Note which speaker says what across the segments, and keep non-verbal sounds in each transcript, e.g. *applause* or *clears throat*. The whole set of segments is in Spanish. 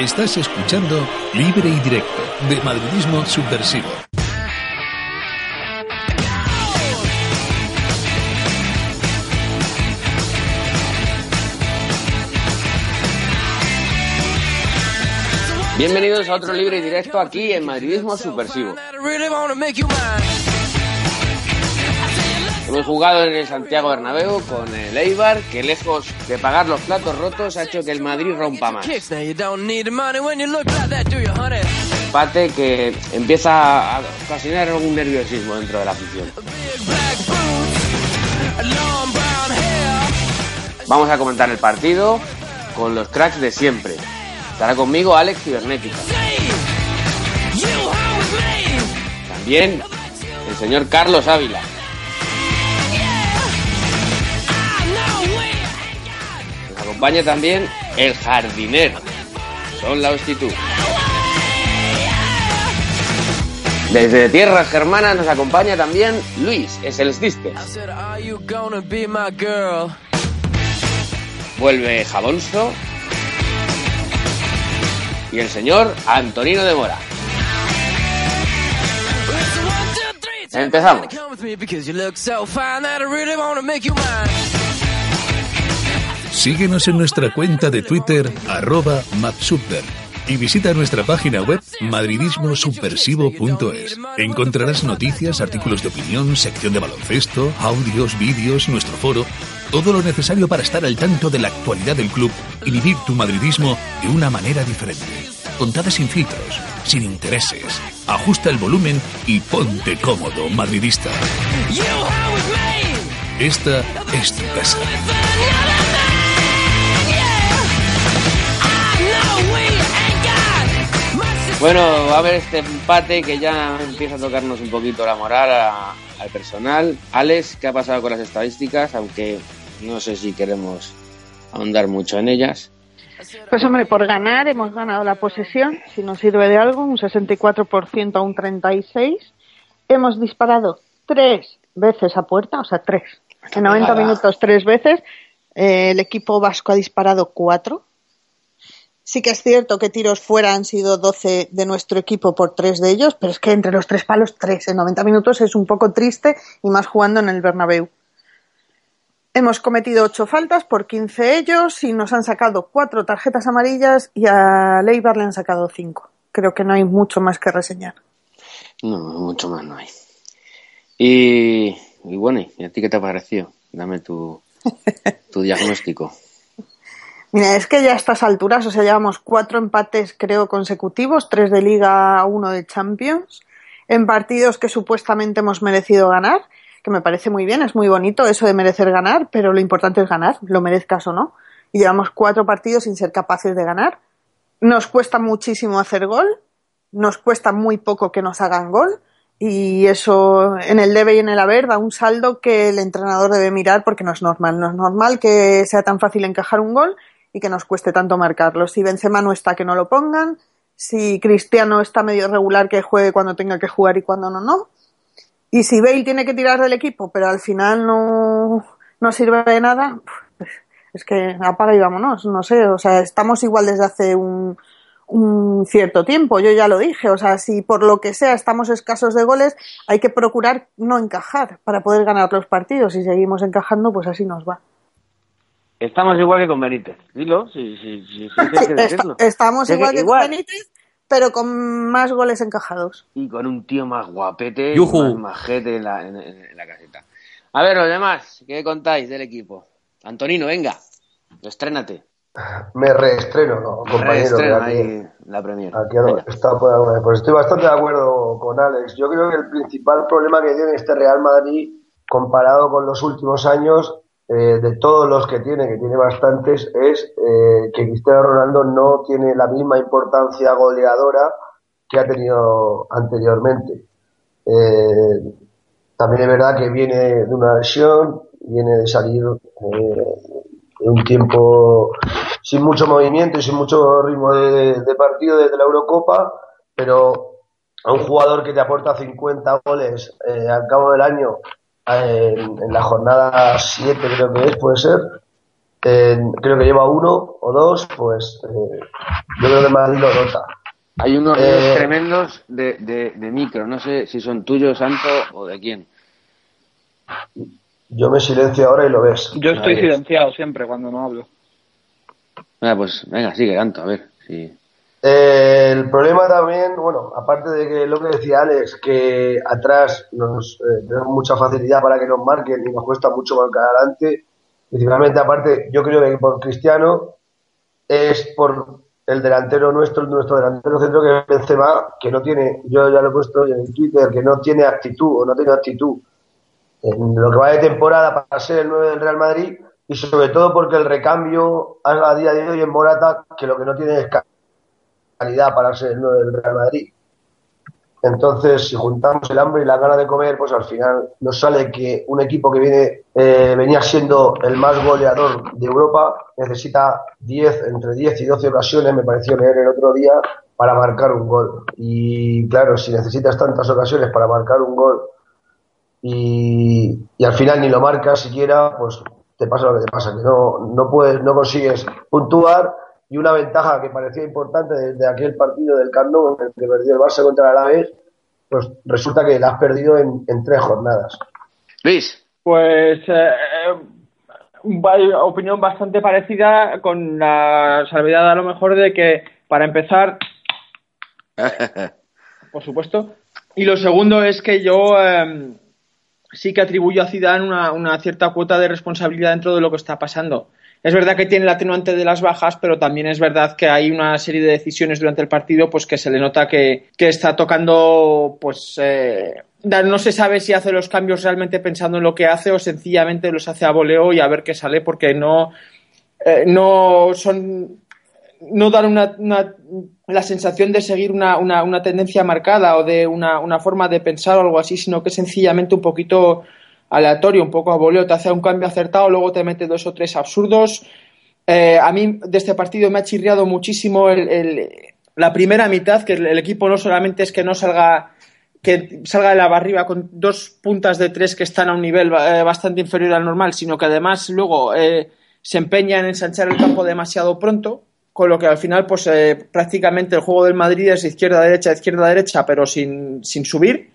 Speaker 1: Estás escuchando Libre y Directo de Madridismo Subversivo.
Speaker 2: Bienvenidos a otro Libre y Directo aquí en Madridismo Subversivo. Hemos jugado en el Santiago Bernabéu con el Eibar, que lejos de pagar los platos rotos ha hecho que el Madrid rompa más. Empate que empieza a ocasionar algún nerviosismo dentro de la afición. Vamos a comentar el partido con los cracks de siempre. Estará conmigo Alex Cibernética. También el señor Carlos Ávila. Acompaña también el jardinero. Son la hostitud. Desde tierras germanas nos acompaña también Luis, es el Sister. Vuelve Jabonso. Y el señor Antonino de Mora. Empezamos.
Speaker 1: Síguenos en nuestra cuenta de Twitter, arroba y visita nuestra página web madridismosubversivo.es. Encontrarás noticias, artículos de opinión, sección de baloncesto, audios, vídeos, nuestro foro, todo lo necesario para estar al tanto de la actualidad del club y vivir tu madridismo de una manera diferente. Contada sin filtros, sin intereses. Ajusta el volumen y ponte cómodo, madridista. Esta es tu casa. *laughs*
Speaker 2: Bueno, va a haber este empate que ya empieza a tocarnos un poquito la moral a- al personal. Alex, ¿qué ha pasado con las estadísticas? Aunque no sé si queremos ahondar mucho en ellas.
Speaker 3: Pues hombre, por ganar hemos ganado la posesión, si nos sirve de algo, un 64% a un 36%. Hemos disparado tres veces a puerta, o sea, tres. En 90
Speaker 2: pegada.
Speaker 3: minutos tres veces. Eh, el equipo vasco ha disparado cuatro. Sí que es cierto que tiros fuera han sido 12 de nuestro equipo por tres de ellos, pero es que entre los tres palos, tres en 90 minutos es un poco triste y más jugando en el Bernabéu. Hemos cometido ocho faltas por 15 ellos y nos han sacado cuatro tarjetas amarillas y a Leibar le han sacado cinco. Creo que no hay mucho más que reseñar.
Speaker 2: No, mucho más no hay. Y, y bueno, ¿y a ti qué te ha parecido? Dame tu, tu diagnóstico. *laughs*
Speaker 3: Mira, es que ya a estas alturas, o sea, llevamos cuatro empates, creo, consecutivos, tres de Liga, uno de Champions, en partidos que supuestamente hemos merecido ganar, que me parece muy bien, es muy bonito eso de merecer ganar, pero lo importante es ganar, lo merezcas o no. Y llevamos cuatro partidos sin ser capaces de ganar. Nos cuesta muchísimo hacer gol, nos cuesta muy poco que nos hagan gol, y eso en el debe y en el haber da un saldo que el entrenador debe mirar porque no es normal. No es normal que sea tan fácil encajar un gol y que nos cueste tanto marcarlo. Si Benzema no está, que no lo pongan. Si Cristiano está medio regular, que juegue cuando tenga que jugar y cuando no, no. Y si Bale tiene que tirar del equipo, pero al final no, no sirve de nada, pues es que apaga y vámonos. No sé, o sea, estamos igual desde hace un, un cierto tiempo. Yo ya lo dije, o sea, si por lo que sea estamos escasos de goles, hay que procurar no encajar para poder ganar los partidos. Si seguimos encajando, pues así nos va.
Speaker 2: Estamos igual que con Benítez. Dilo, si, si, si, si hay que *laughs* decirlo.
Speaker 3: estamos igual que
Speaker 2: igual.
Speaker 3: con Benítez, pero con más goles encajados.
Speaker 2: Y con un tío más guapete,
Speaker 4: Yujú.
Speaker 2: más majete en la, en, en la caseta. A ver, los demás, ¿qué contáis del equipo? Antonino, venga, estrénate.
Speaker 5: me reestreno, ¿no, compañero?
Speaker 6: Reestrena
Speaker 5: Aquí-
Speaker 6: ahí la Premier.
Speaker 5: Aquí está, pues estoy bastante de acuerdo con Alex. Yo creo que el principal problema que tiene este Real Madrid, comparado con los últimos años, eh, de todos los que tiene, que tiene bastantes, es eh, que Cristiano Ronaldo no tiene la misma importancia goleadora que ha tenido anteriormente. Eh, también es verdad que viene de una lesión, viene de salir de un tiempo sin mucho movimiento y sin mucho ritmo de, partido desde la Eurocopa, pero a un jugador que te aporta 50 goles al cabo del año, en, en la jornada 7 creo que es, puede ser, eh, creo que lleva uno o dos, pues eh, yo creo que Madrid lo nota.
Speaker 6: Hay unos
Speaker 5: Eh,
Speaker 6: tremendos de, de, de micro, no sé si son tuyos, Santo, o de quién.
Speaker 5: Yo me silencio ahora y lo ves.
Speaker 7: Yo estoy silenciado siempre cuando no hablo.
Speaker 6: Venga, pues venga, sigue, Santo, a ver. Sí.
Speaker 5: Eh, el problema también, bueno, aparte de que lo que decía Alex, que atrás nos eh, tenemos mucha facilidad para que nos marquen y nos cuesta mucho marcar adelante, principalmente aparte, yo creo que por Cristiano es por el delantero nuestro, nuestro delantero centro que es Benzema, que no tiene, yo ya lo he puesto en Twitter, que no tiene actitud o no tiene actitud en lo que va de temporada para ser el 9 del Real Madrid y sobre todo porque el recambio a día de hoy en Morata, que lo que no tiene es calidad para ser el 9 del Real Madrid. Entonces, si juntamos el hambre y la gana de comer, pues al final nos sale que un equipo que viene eh, venía siendo el más goleador de Europa necesita 10, entre 10 y 12 ocasiones, me pareció leer el otro día, para marcar un gol. Y claro, si necesitas tantas ocasiones para marcar un gol y, y al final ni lo marcas siquiera, pues te pasa lo que te pasa, que no, no puedes, no consigues puntuar y una ventaja que parecía importante desde aquel partido del Camp Nou en el que perdió el Barça contra el Alavés, pues resulta que la has perdido en, en tres jornadas.
Speaker 6: Luis,
Speaker 7: Pues eh, va- opinión bastante parecida con la salvedad a lo mejor de que para empezar, *laughs* por supuesto, y lo segundo es que yo eh, sí que atribuyo a Zidane una, una cierta cuota de responsabilidad dentro de lo que está pasando. Es verdad que tiene el atenuante de las bajas, pero también es verdad que hay una serie de decisiones durante el partido pues que se le nota que, que está tocando pues eh, no se sabe si hace los cambios realmente pensando en lo que hace o sencillamente los hace a voleo y a ver qué sale porque no eh, no son no dan una, la sensación de seguir una, una- una tendencia marcada o de una, forma de pensar o algo así, sino que sencillamente un poquito aleatorio, un poco a voleo, te hace un cambio acertado, luego te mete dos o tres absurdos. Eh, a mí de este partido me ha chirriado muchísimo el- el- la primera mitad, que el, equipo no solamente es que no salga que salga de la barriba con dos puntas de tres que están a un nivel eh, bastante inferior al normal, sino que además luego eh, se empeña en ensanchar el campo demasiado pronto, con lo que al final pues eh, prácticamente el juego del Madrid es izquierda a derecha, izquierda a derecha, pero sin, sin subir.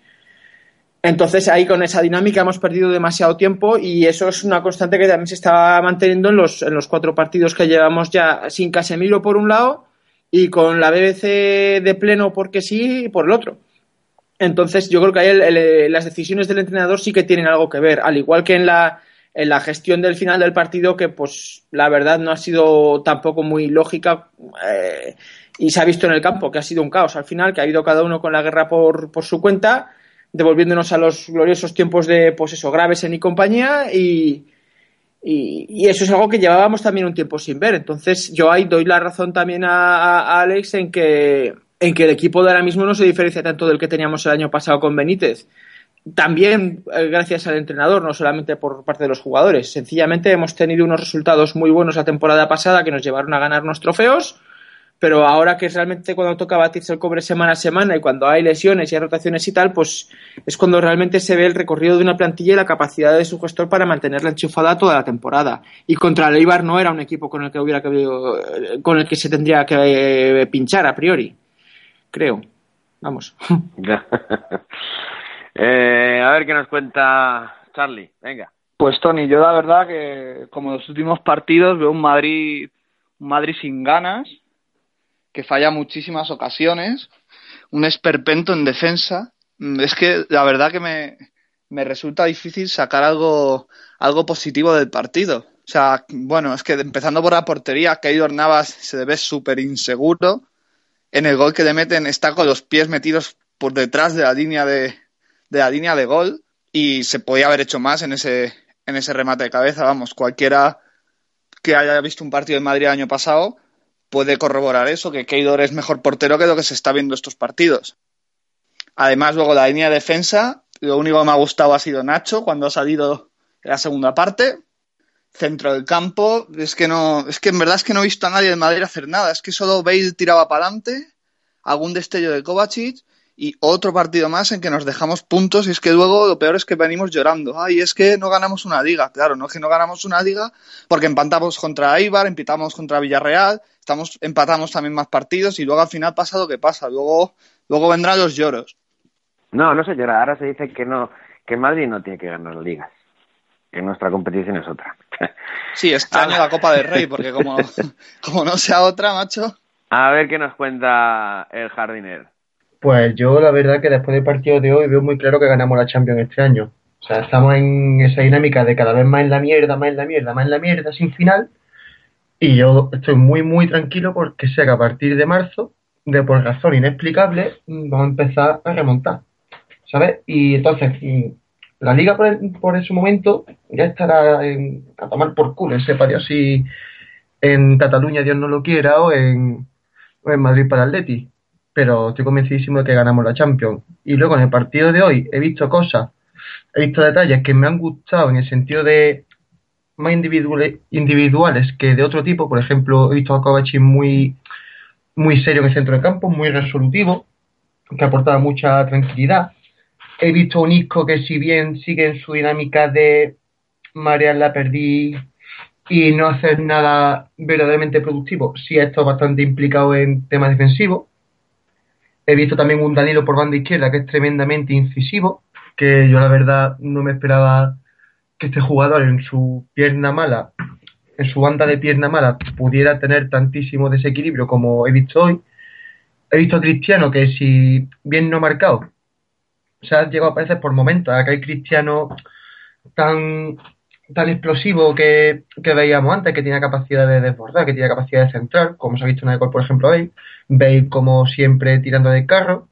Speaker 7: Entonces ahí con esa dinámica hemos perdido demasiado tiempo y eso es una constante que también se está manteniendo en los, en los cuatro partidos que llevamos ya sin Casemiro por un lado y con la BBC de pleno porque sí por el otro. Entonces yo creo que ahí el- el- las decisiones del entrenador sí que tienen algo que ver, al igual que en la, en la gestión del final del partido que pues la verdad no ha sido tampoco muy lógica eh, y se ha visto en el campo que ha sido un caos al final, que ha ido cada uno con la guerra por, por su cuenta, devolviéndonos a los gloriosos tiempos de pues eso, graves en y compañía y, y, eso es algo que llevábamos también un tiempo sin ver. Entonces, yo ahí doy la razón también a Alex en que, en que el equipo de ahora mismo no se diferencia tanto del que teníamos el año pasado con Benítez. También eh, gracias al entrenador, no solamente por parte de los jugadores. Sencillamente hemos tenido unos resultados muy buenos la temporada pasada que nos llevaron a ganar unos trofeos, pero ahora que es realmente cuando toca batirse el cobre semana a semana y cuando hay lesiones y hay rotaciones y tal, pues es cuando realmente se ve el recorrido de una plantilla y la capacidad de su gestor para mantenerla enchufada toda la temporada. Y contra el Eibar no era un equipo con el que hubiera que, con el que se tendría que eh, pinchar a priori, creo. Vamos. *laughs*
Speaker 6: Eh, a ver qué nos cuenta Charlie. Venga.
Speaker 7: Pues Tony, yo la verdad que como en los últimos partidos veo un Madrid, un Madrid sin ganas, que falla muchísimas ocasiones, un esperpento en defensa. Mm, Es que la verdad que me, me resulta difícil sacar algo, algo positivo del partido.
Speaker 8: O sea, bueno, es que empezando por la portería, Keylor Navas se ve súper inseguro. En el gol que le meten está con los pies metidos por detrás de la línea de, de la línea de gol y se podía haber hecho más en ese, en ese remate de cabeza. Vamos, cualquiera que haya visto un partido de Madrid el año pasado puede corroborar eso, que Keylor es mejor portero que lo que se está viendo estos partidos. Además, luego la línea de defensa, lo único que me ha gustado ha sido Nacho cuando ha salido en la segunda parte. Centro del campo, es que no, es que en verdad es que no he visto a nadie de Madrid hacer nada, es que solo Bale tiraba para adelante, algún destello de Kovacic y otro partido más en que nos dejamos puntos y es que luego lo peor es que venimos llorando. Ay, es que no ganamos una liga. Claro, no es que no ganamos una liga porque empatamos contra Eibar, empatamos contra Villarreal, estamos, empatamos también más partidos y luego al final pasa lo que pasa. Luego, luego vendrán los lloros.
Speaker 2: No, no se llora. Ahora se dice que no, que Madrid no tiene que ganar ligas. Que nuestra competición es otra. *laughs*
Speaker 8: Sí, este año la Copa del Rey, porque como, *laughs* como no sea otra, macho.
Speaker 2: A ver qué nos cuenta el jardinero.
Speaker 9: Pues yo la verdad que después del partido de hoy veo muy claro que ganamos la Champions este año. O sea, estamos en esa dinámica de cada vez más en la mierda, más en la mierda, más en la mierda, sin final. Y yo estoy muy, muy tranquilo porque sé que a partir de marzo, de por razón inexplicable, vamos a empezar a remontar. ¿Sabes? Y entonces, la liga por, ese momento ya estará a tomar por culo, sepa Dios si en Cataluña Dios no lo quiera o en, o en Madrid para Atleti pero estoy convencidísimo de que ganamos la Champions. Y luego en el partido de hoy he visto cosas, he visto detalles que me han gustado en el sentido de más individuales que de otro tipo. Por ejemplo, he visto a Kovacic muy, muy serio en el centro de campo, muy resolutivo, que aportaba mucha tranquilidad. He visto un Isco que si bien sigue en su dinámica de marear la perdí y no hacer nada verdaderamente productivo, sí ha estado bastante implicado en temas defensivos He visto también un Danilo por banda izquierda que es tremendamente incisivo, que yo la verdad no me esperaba que este jugador en su pierna mala, en su banda de pierna mala, pudiera tener tantísimo desequilibrio como he visto hoy. He visto a Cristiano que si bien no marcado, se ha llegado a aparecer por momentos. Acá hay Cristiano tan tan explosivo que, veíamos antes, que tiene capacidad de desbordar, que tiene capacidad de centrar, como se ha visto en el por ejemplo, Bale. Bale, como siempre, tirando del carro.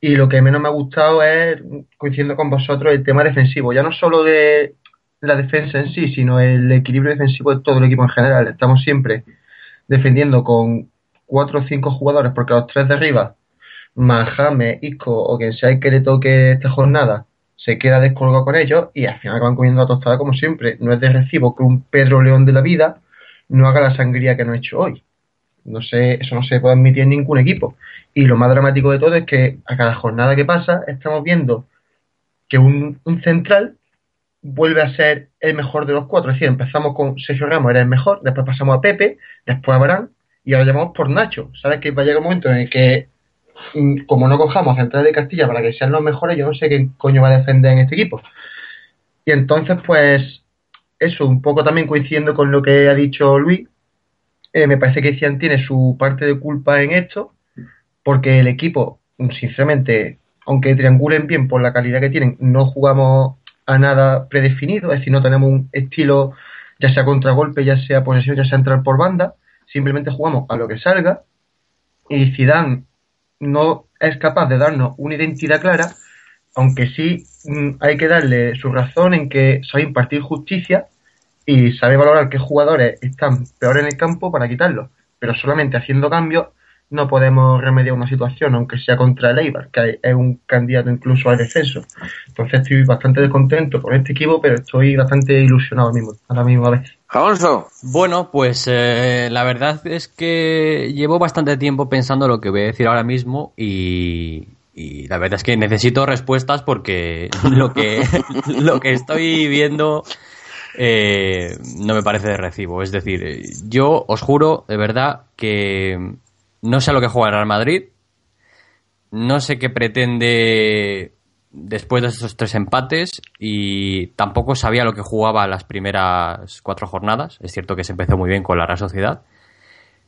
Speaker 9: Y lo que menos me ha gustado es, coincidiendo con vosotros, el tema defensivo. Ya no solo de la defensa en sí, sino el equilibrio defensivo de todo el equipo en general. Estamos siempre defendiendo con cuatro o cinco jugadores, porque los tres de arriba, más Isco o quien sea que le toque esta jornada, se queda descolgado con ellos y al final van comiendo la tostada como siempre. No es de recibo que un Pedro León de la vida no haga la sangría que no ha hecho hoy. No sé, eso no se puede admitir en ningún equipo. Y lo más dramático de todo es que a cada jornada que pasa estamos viendo que un, central vuelve a ser el mejor de los cuatro. Es decir, empezamos con Sergio Ramos, era el mejor, después pasamos a Pepe, después a Barán y ahora llamamos por Nacho. ¿Sabes que va a llegar un momento en el que Mm, como no cojamos central de Castilla para que sean los mejores, yo no sé qué coño va a defender en este equipo. Y entonces, pues, eso, un poco también coincidiendo con lo que ha dicho Luis, eh, me parece que Cian tiene su parte de culpa en esto, porque el equipo, sinceramente, aunque triangulen bien por la calidad que tienen, no jugamos a nada predefinido, es decir, no tenemos un estilo, ya sea contragolpe, ya sea posesión, ya sea entrar por banda, simplemente jugamos a lo que salga. Y Zidane no es capaz de darnos una identidad clara, aunque sí mm, hay que darle su razón en que sabe impartir justicia y sabe valorar qué jugadores están peor en el campo para quitarlos. Pero solamente haciendo cambios no podemos remediar una situación, aunque sea contra el Eibar, que es un candidato incluso al descenso. Entonces estoy bastante descontento con este equipo, pero estoy bastante ilusionado mismo, a la misma vez.
Speaker 4: Alonso. Bueno, pues eh, la verdad es que llevo bastante tiempo pensando lo que voy a decir ahora mismo y, la verdad es que necesito respuestas porque *laughs* lo que, *laughs* lo que estoy viendo eh, no me parece de recibo. Es decir, yo os juro de verdad que no sé a lo que juega el Real Madrid, no sé qué pretende después de estos tres empates y tampoco sabía lo que jugaba las primeras cuatro jornadas. Es cierto que se empezó muy bien con la Real Sociedad,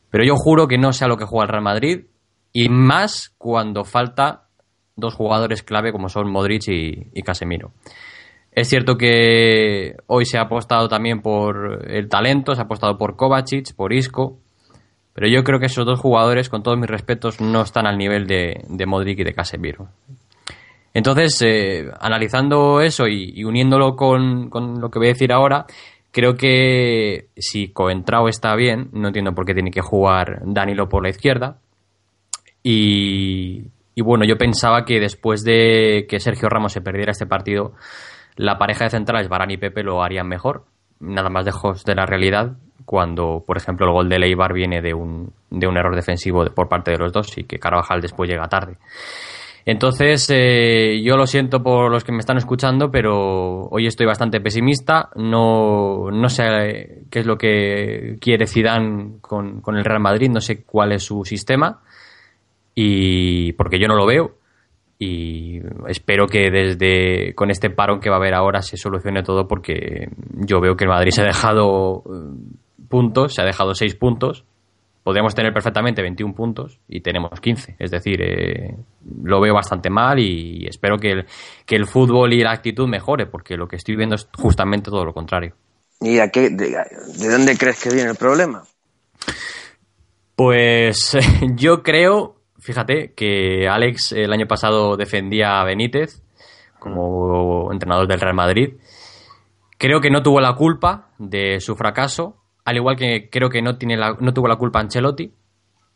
Speaker 4: pero yo juro que no sé a lo que juega el Real Madrid y más cuando falta dos jugadores clave como son Modric y, Casemiro. Es cierto que hoy se ha apostado también por el talento, se ha apostado por Kovacic, por Isco, pero yo creo que esos dos jugadores, con todos mis respetos, no están al nivel de, Modric y de Casemiro. Entonces, eh, analizando eso y, uniéndolo con, con, lo que voy a decir ahora, creo que si Coentrao está bien, no entiendo por qué tiene que jugar Danilo por la izquierda. Y, y bueno, yo pensaba que después de que Sergio Ramos se perdiera este partido, la pareja de centrales, Barán y Pepe, lo harían mejor. Nada más lejos de la realidad, cuando, por ejemplo, el gol de Leibar viene de un, de un error defensivo por parte de los dos y que Carvajal después llega tarde. Entonces, eh, yo lo siento por los que me están escuchando, pero hoy estoy bastante pesimista. No, no sé qué es lo que quiere Zidane con, con el Real Madrid, no sé cuál es su sistema, y porque yo no lo veo. Y espero que desde con este parón que va a haber ahora se solucione todo, porque yo veo que el Madrid se ha dejado eh, puntos, se ha dejado seis puntos podríamos tener perfectamente 21 puntos y tenemos 15. Es decir, eh, lo veo bastante mal y espero que el, que el fútbol y la actitud mejore, porque lo que estoy viendo es justamente todo lo contrario.
Speaker 2: ¿Y a qué, de, dónde crees que viene el problema?
Speaker 4: Pues *laughs* yo creo, fíjate, que Alex el año pasado defendía a Benítez como entrenador del Real Madrid. Creo que no tuvo la culpa de su fracaso, al igual que creo que no, tiene no tuvo la culpa Ancelotti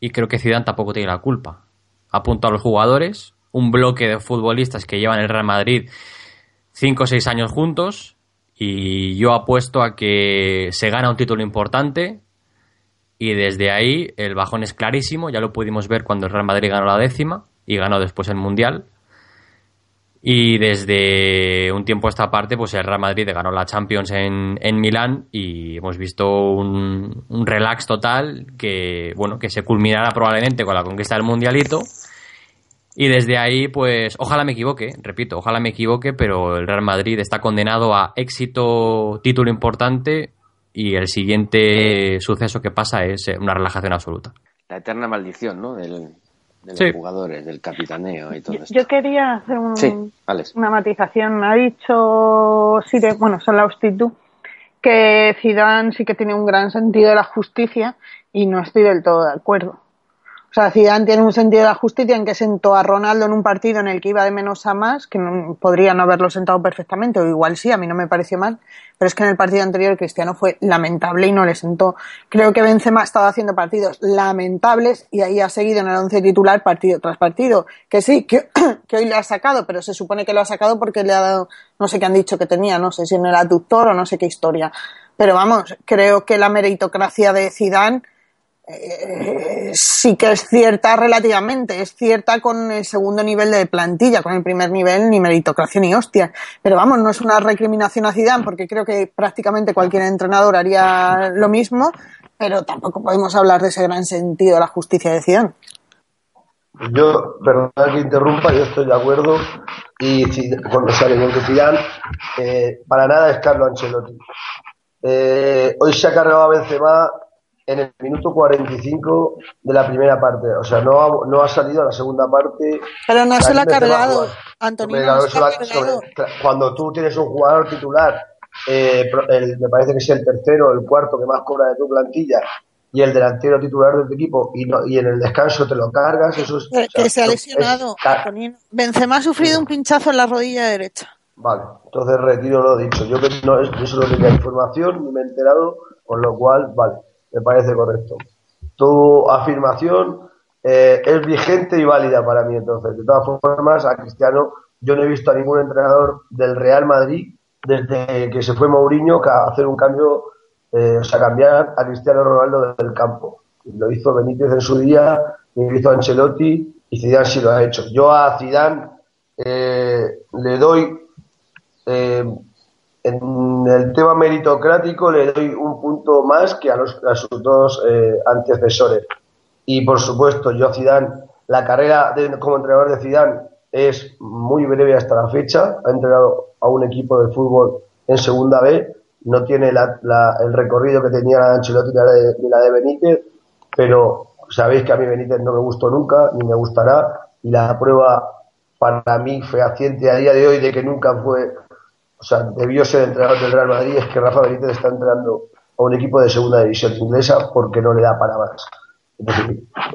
Speaker 4: y creo que Zidane tampoco tiene la culpa. Apunto a los jugadores, un bloque de futbolistas que llevan el Real Madrid 5 o 6 años juntos y yo apuesto a que se gana un título importante y desde ahí el bajón es clarísimo, ya lo pudimos ver cuando el Real Madrid ganó la décima y ganó después el Mundial y desde un tiempo a esta parte, pues el Real Madrid ganó la Champions en, en Milán y hemos visto un, un, relax total que, bueno, que se culminará probablemente con la conquista del Mundialito. Y desde ahí, pues, ojalá me equivoque, repito, ojalá me equivoque, pero el Real Madrid está condenado a éxito, título importante y el siguiente suceso que pasa es una relajación absoluta.
Speaker 2: La eterna maldición, ¿no? Del, de los jugadores, del capitaneo y todo
Speaker 10: yo,
Speaker 2: esto.
Speaker 10: Yo quería hacer un, una matización. Me ha dicho Sire, bueno, son la tú, que Zidane sí que tiene un gran sentido de la justicia y no estoy del todo de acuerdo. O sea, Zidane tiene un sentido de la justicia en que sentó a Ronaldo en un partido en el que iba de menos a más, que no, podría no haberlo sentado perfectamente, o igual sí, a mí no me pareció mal, pero es que en el partido anterior Cristiano fue lamentable y no le sentó. Creo que Benzema ha estado haciendo partidos lamentables y ahí ha seguido en el once titular partido tras partido. Que sí, que, *clears throat* que hoy le ha sacado, pero se supone que lo ha sacado porque le ha dado, no sé qué han dicho que tenía, no sé si en el aductor o no sé qué historia. Pero vamos, creo que la meritocracia de Zidane eh, sí que es cierta relativamente, es cierta con el segundo nivel de plantilla, con el primer nivel ni meritocracia ni hostia. Pero vamos, no es una recriminación a Zidane porque creo que prácticamente cualquier entrenador haría lo mismo, pero tampoco podemos hablar de ese gran sentido de la justicia de Zidane.
Speaker 5: Yo, perdón que interrumpa, yo estoy de acuerdo y cuando sale con Zidane eh, para nada es Carlo Ancelotti. Eh, hoy se ha cargado a Benzema en el minuto 45 de la primera parte. O sea, no ha, no ha salido a la segunda parte.
Speaker 10: Pero no se lo ha cargado, Antonio.
Speaker 5: cuando tú tienes un jugador titular, eh, el, me parece que es el tercero, el cuarto que más cobra de tu plantilla, y el delantero titular de tu equipo, y, no, y en el descanso te lo cargas, eso es.
Speaker 10: Que, se ha lesionado. Benzema ha sufrido un pinchazo en la rodilla derecha.
Speaker 5: Vale, entonces retiro lo dicho. Yo que no, eso no tenía información, ni me he enterado, con lo cual, vale me parece correcto. Tu afirmación eh, es vigente y válida para mí entonces. De todas formas, a Cristiano yo no he visto a ningún entrenador del Real Madrid desde que se fue Mourinho a hacer un cambio, eh, o sea, cambiar a Cristiano Ronaldo del campo. Lo hizo Benítez en su día, lo hizo Ancelotti y Zidane sí lo ha hecho. Yo a Zidane eh, le doy en el tema meritocrático le doy un punto más que a, los, sus dos eh, antecesores. Y por supuesto, yo a Zidane, la carrera como entrenador de Zidane es muy breve hasta la fecha. Ha entrenado a un equipo de fútbol en segunda B. No tiene el recorrido que tenía la de Ancelotti ni la de, Benítez, pero sabéis que a mí Benítez no me gustó nunca, ni me gustará. Y la prueba para mí fehaciente a día de hoy de que nunca fue o sea, debió ser entrenador del Real Madrid, es que Rafa Benítez está entrenando a un equipo de segunda división inglesa porque no le da para más.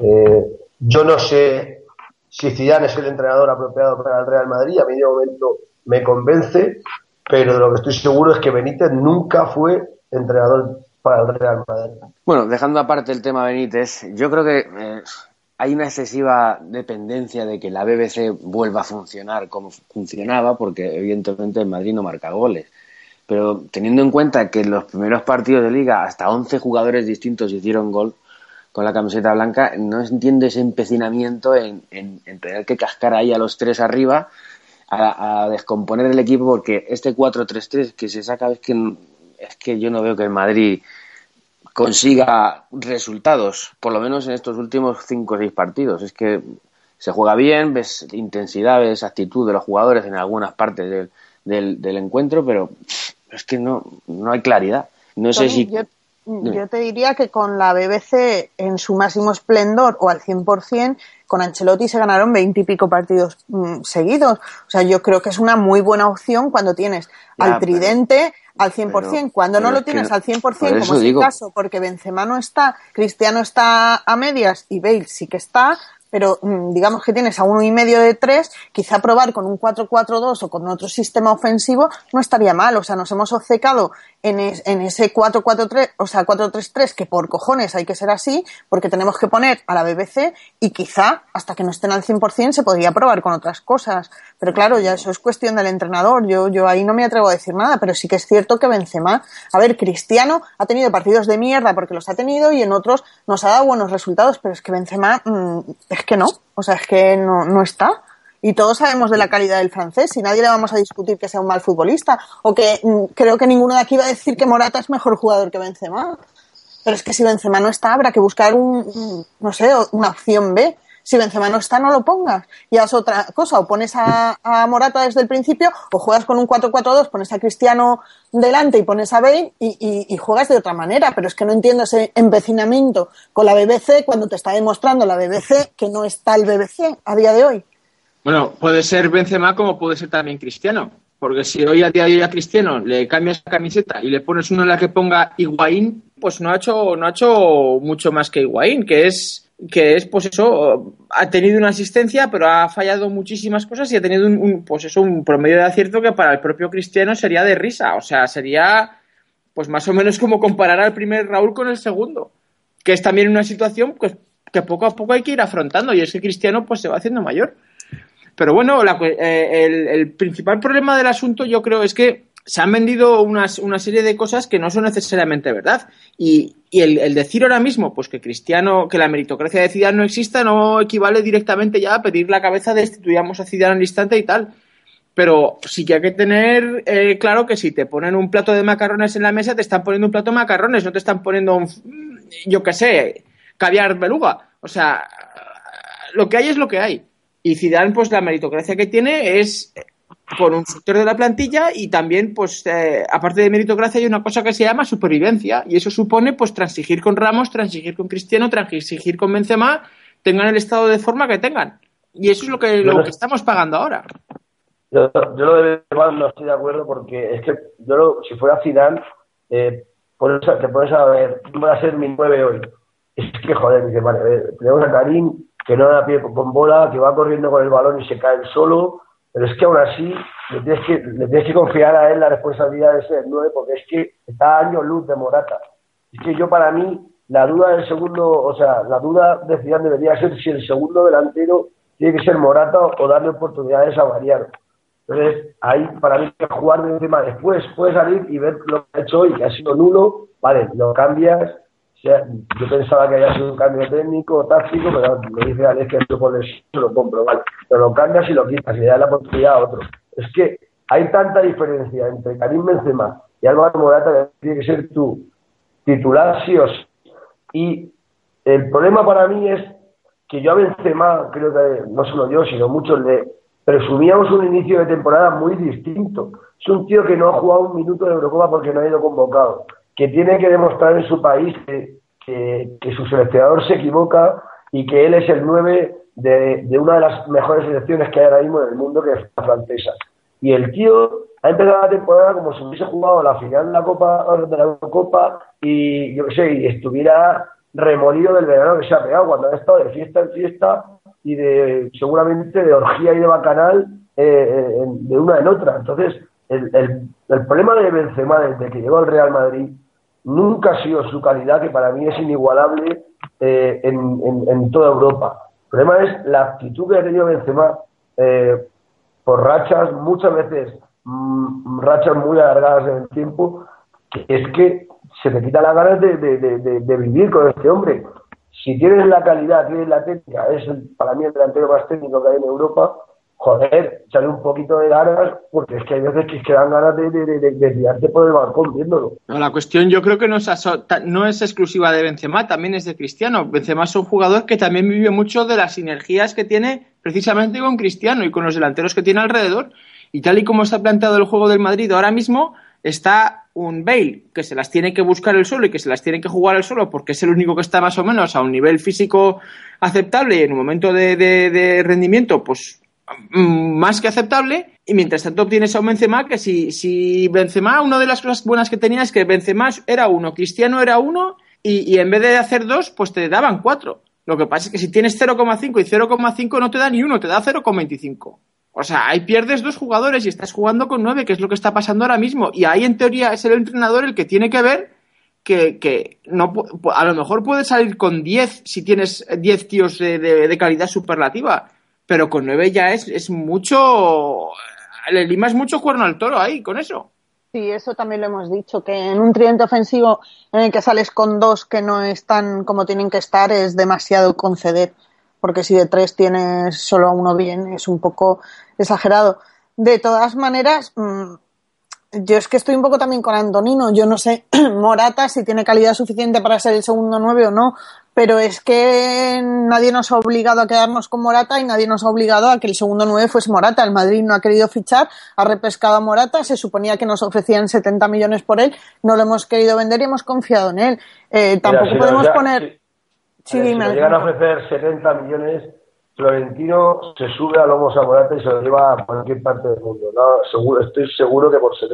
Speaker 5: Eh, yo no sé si Zidane es el entrenador apropiado para el Real Madrid, a mí de momento me convence, pero de lo que estoy seguro es que Benítez nunca fue entrenador para el Real Madrid.
Speaker 6: Bueno, dejando aparte el tema Benítez, yo creo que eh, hay una excesiva dependencia de que la BBC vuelva a funcionar como funcionaba, porque evidentemente el Madrid no marca goles. Pero teniendo en cuenta que en los primeros partidos de liga hasta 11 jugadores distintos hicieron gol con la camiseta blanca, no entiendo ese empecinamiento en, tener que cascar ahí a los tres arriba a, descomponer el equipo, porque este 4-3-3 que se saca es que, es que yo no veo que el Madrid consiga resultados, por lo menos en estos últimos cinco o seis partidos. Es que se juega bien, ves intensidad, ves actitud de los jugadores en algunas partes del, del, encuentro, pero es que no, no hay claridad. No sé si.
Speaker 10: Yo, te diría que con la BBC en su máximo esplendor o al 100%, con Ancelotti se ganaron veintipico partidos mm, seguidos. O sea, yo creo que es una muy buena opción cuando tienes al tridente al 100%. Cuando no lo tienes al 100%, como es el caso, porque Benzema no está, Cristiano está a medias y Bale sí que está, pero mm, digamos que tienes a uno y medio de tres, quizá probar con un 4-4-2 o con otro sistema ofensivo no estaría mal. O sea, nos hemos obcecado en, en ese 4-4-3, o sea, 4-3-3, que por cojones hay que ser así, porque tenemos que poner a la BBC y quizá hasta que no estén al 100% se podría probar con otras cosas. Pero claro, ya eso es cuestión del entrenador. Yo, yo ahí no me atrevo a decir nada, pero sí que es cierto que Benzema, a ver, Cristiano ha tenido partidos de mierda porque los ha tenido y en otros nos ha dado buenos resultados, pero es que Benzema mm, es que no, o sea, es que no, no está. Y todos sabemos de la calidad del francés y nadie le vamos a discutir que sea un mal futbolista o que mm, creo que ninguno de aquí va a decir que Morata es mejor jugador que Benzema. Pero es que si Benzema no está, habrá que buscar un, no sé, una opción B. Si Benzema no está, no lo pongas. Y haz otra cosa, o pones a, Morata desde el principio, o juegas con un 4-4-2, pones a Cristiano delante y pones a Bale y, y, juegas de otra manera. Pero es que no entiendo ese empecinamiento con la BBC cuando te está demostrando la BBC que no está el BBC a día de hoy.
Speaker 7: Bueno, puede ser Benzema como puede ser también Cristiano. Porque si hoy a día de hoy a Cristiano le cambias la camiseta y le pones uno en la que ponga Higuaín, pues no ha hecho, no ha hecho mucho más que Higuaín, que es, que es, pues eso, ha tenido una asistencia, pero ha fallado muchísimas cosas y ha tenido un, pues eso, un promedio de acierto que para el propio Cristiano sería de risa. O sea, sería, pues más o menos como comparar al primer Raúl con el segundo. Que es también una situación, pues, que poco a poco hay que ir afrontando. Y es que Cristiano, pues se va haciendo mayor. Pero bueno, eh, el, principal problema del asunto yo creo es que se han vendido una serie de cosas que no son necesariamente verdad. Y, el, decir ahora mismo pues que Cristiano, que la meritocracia de Zidane no exista, no equivale directamente ya a pedir la cabeza de destituyamos a Zidane al instante y tal. Pero sí que hay que tener eh, claro que si te ponen un plato de macarrones en la mesa, te están poniendo un plato de macarrones, no te están poniendo un, yo qué sé, caviar beluga. O sea, lo que hay es lo que hay. Y Zidane, pues la meritocracia que tiene es con un sector de la plantilla y también, pues, eh, aparte de meritocracia, hay una cosa que se llama supervivencia y eso supone, pues, transigir con Ramos, transigir con Cristiano, transigir con Benzema, tengan el estado de forma que tengan. Y eso es lo que, lo que estamos pagando ahora.
Speaker 5: Yo, yo lo de Benzema no estoy de acuerdo porque es que yo, si fuera Zidane, eh, te pones a ver, va a ser mi nueve hoy. Es que, joder, dice, vale, tenemos a Karim, que no da pie con bola, que va corriendo con el balón y se cae solo, pero es que aún así le tienes que, tienes que confiar a él la responsabilidad de ser nueve porque es que está a año luz de Morata. Es que yo para mí la duda del segundo, o sea, la duda de Zidane debería ser si el segundo delantero tiene que ser Morata o darle oportunidades a Mariano. Entonces, ahí para mí que jugar de encima después, puede salir y ver lo que ha hecho hoy, que ha sido nulo, vale, lo cambias, yo pensaba que había sido un cambio técnico o táctico, pero me dice Alex que esto por se lo compro, vale. Pero lo cambias y lo quitas y le das la oportunidad a otro. Es que hay tanta diferencia entre Karim Benzema y Álvaro Morata que tiene que ser tu titular sí o. Y el problema para mí es que yo a Benzema, creo que no solo yo, sino muchos le presumíamos un inicio de temporada muy distinto. Es un tío que no ha jugado un minuto de Eurocopa porque no ha ido convocado que tiene que demostrar en su país que, su seleccionador se equivoca y que él es el 9 de, una de las mejores selecciones que hay ahora mismo en el mundo, que es la francesa. Y el tío ha empezado la temporada como si hubiese jugado la final de la Copa, de la Copa y yo qué sé, y estuviera remolido del verano que se ha pegado cuando ha estado de fiesta en fiesta y de seguramente de orgía y de bacanal eh, de una en otra. Entonces, el, el, el, problema de Benzema desde que llegó al Real Madrid nunca ha sido su calidad, que para mí es inigualable eh, en, en, toda Europa. El problema es la actitud que ha tenido Benzema eh, por rachas, muchas veces mmm, rachas muy alargadas en el tiempo, que es que se te quita la ganas de, de, de, de, vivir con este hombre. Si tienes la calidad, tienes la técnica, es para mí el delantero más técnico que hay en Europa, joder, echarle un poquito de ganas, porque es que hay veces que, que dan ganas de, de, de, de tirarte por el balcón viéndolo.
Speaker 7: No, la cuestión yo creo que no es, no es exclusiva de Benzema, también es de Cristiano. Benzema es un jugador que también vive mucho de las sinergias que tiene precisamente con Cristiano y con los delanteros que tiene alrededor. Y tal y como está planteado el juego del Madrid ahora mismo, está un Bale que se las tiene que buscar el solo y que se las tiene que jugar el solo porque es el único que está más o menos a un nivel físico aceptable y en un momento de, de, rendimiento, pues más que aceptable y mientras tanto obtienes a un Benzema que si, si Benzema, una de las cosas buenas que tenía es que Benzema era uno, Cristiano era uno y, y en vez de hacer dos, pues te daban cuatro. Lo que pasa es que si tienes 0,5 y 0,5 no te da ni uno, te da 0,25. O sea, ahí pierdes dos jugadores y estás jugando con nueve, que es lo que está pasando ahora mismo. Y ahí en teoría es el entrenador el que tiene que ver que, que a lo mejor puedes salir con 10 si tienes 10 tíos de, de calidad superlativa pero con nueve ya es, es mucho. Le limas mucho cuerno al toro ahí con eso.
Speaker 10: Sí, eso también lo hemos dicho, que en un tridente ofensivo en el que sales con dos que no están como tienen que estar es demasiado conceder, porque si de tres tienes solo uno bien es un poco exagerado. De todas maneras, mmm, yo es que estoy un poco también con Antonino. Yo no sé *clears throat* Morata si tiene calidad suficiente para ser el segundo nueve o no, pero es que nadie nos ha obligado a quedarnos con Morata y nadie nos ha obligado a que el segundo nueve fuese Morata. El Madrid no ha querido fichar, ha repescado a Morata, se suponía que nos ofrecían 70 millones por él, no lo hemos querido vender y hemos confiado en él. Eh, tampoco
Speaker 5: Mira, si
Speaker 10: podemos
Speaker 5: ya,
Speaker 10: poner.
Speaker 5: Si, si me llegan a ofrecer 70 millones, Florentino se sube a Lomos a Morata y se lo lleva a cualquier parte del mundo. No, seguro, estoy seguro que por ser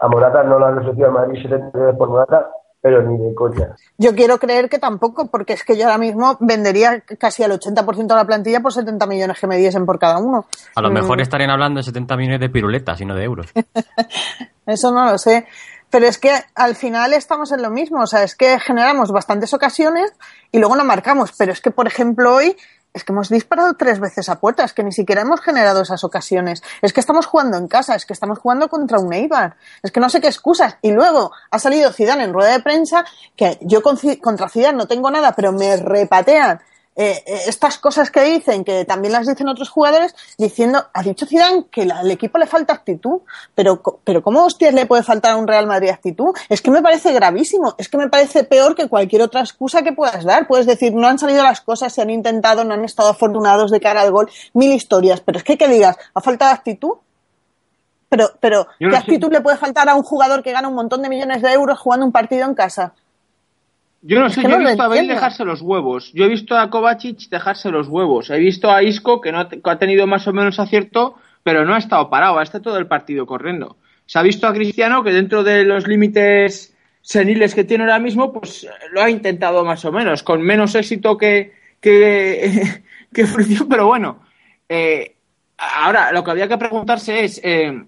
Speaker 5: a Morata no lo han ofrecido a Madrid 70 millones por Morata, pero ni de coña.
Speaker 10: Yo quiero creer que tampoco, porque es que yo ahora mismo vendería casi al 80% de la plantilla por 70 millones que me diesen por cada uno.
Speaker 4: A lo mejor mm. estarían hablando de 70 millones de piruletas y no de euros. *laughs*
Speaker 10: Eso no lo sé. Pero es que al final estamos en lo mismo, o sea, es que generamos bastantes ocasiones y luego no marcamos. Pero es que, por ejemplo, hoy es que hemos disparado tres veces a puerta, es que ni siquiera hemos generado esas ocasiones. Es que estamos jugando en casa, es que estamos jugando contra un Eibar. Es que no sé qué excusas. Y luego ha salido Zidane en rueda de prensa que yo contra Zidane no tengo nada, pero me repatean eh, estas cosas que dicen, que también las dicen otros jugadores, diciendo, ha dicho Zidane que la, al equipo le falta actitud, pero, pero ¿cómo hostias le puede faltar a un Real Madrid actitud? Es que me parece gravísimo, es que me parece peor que cualquier otra excusa que puedas dar. Puedes decir, no han salido las cosas, se han intentado, no han estado afortunados de cara al gol, mil historias, pero es que que digas, ¿ha faltado actitud? Pero, pero, ¿qué actitud le puede faltar a un jugador que gana un montón de millones de euros jugando un partido en casa?
Speaker 7: Yo no sé, yo he visto a Bale dejarse los huevos. Yo he visto a Kovacic dejarse los huevos. He visto a Isco que no que ha tenido más o menos acierto, pero no ha estado parado, ha estado todo el partido corriendo. Se ha visto a Cristiano que dentro de los límites seniles que tiene ahora mismo, pues lo ha intentado más o menos, con menos éxito que, que, *laughs* que pero bueno. Eh, ahora, lo que había que preguntarse es, eh,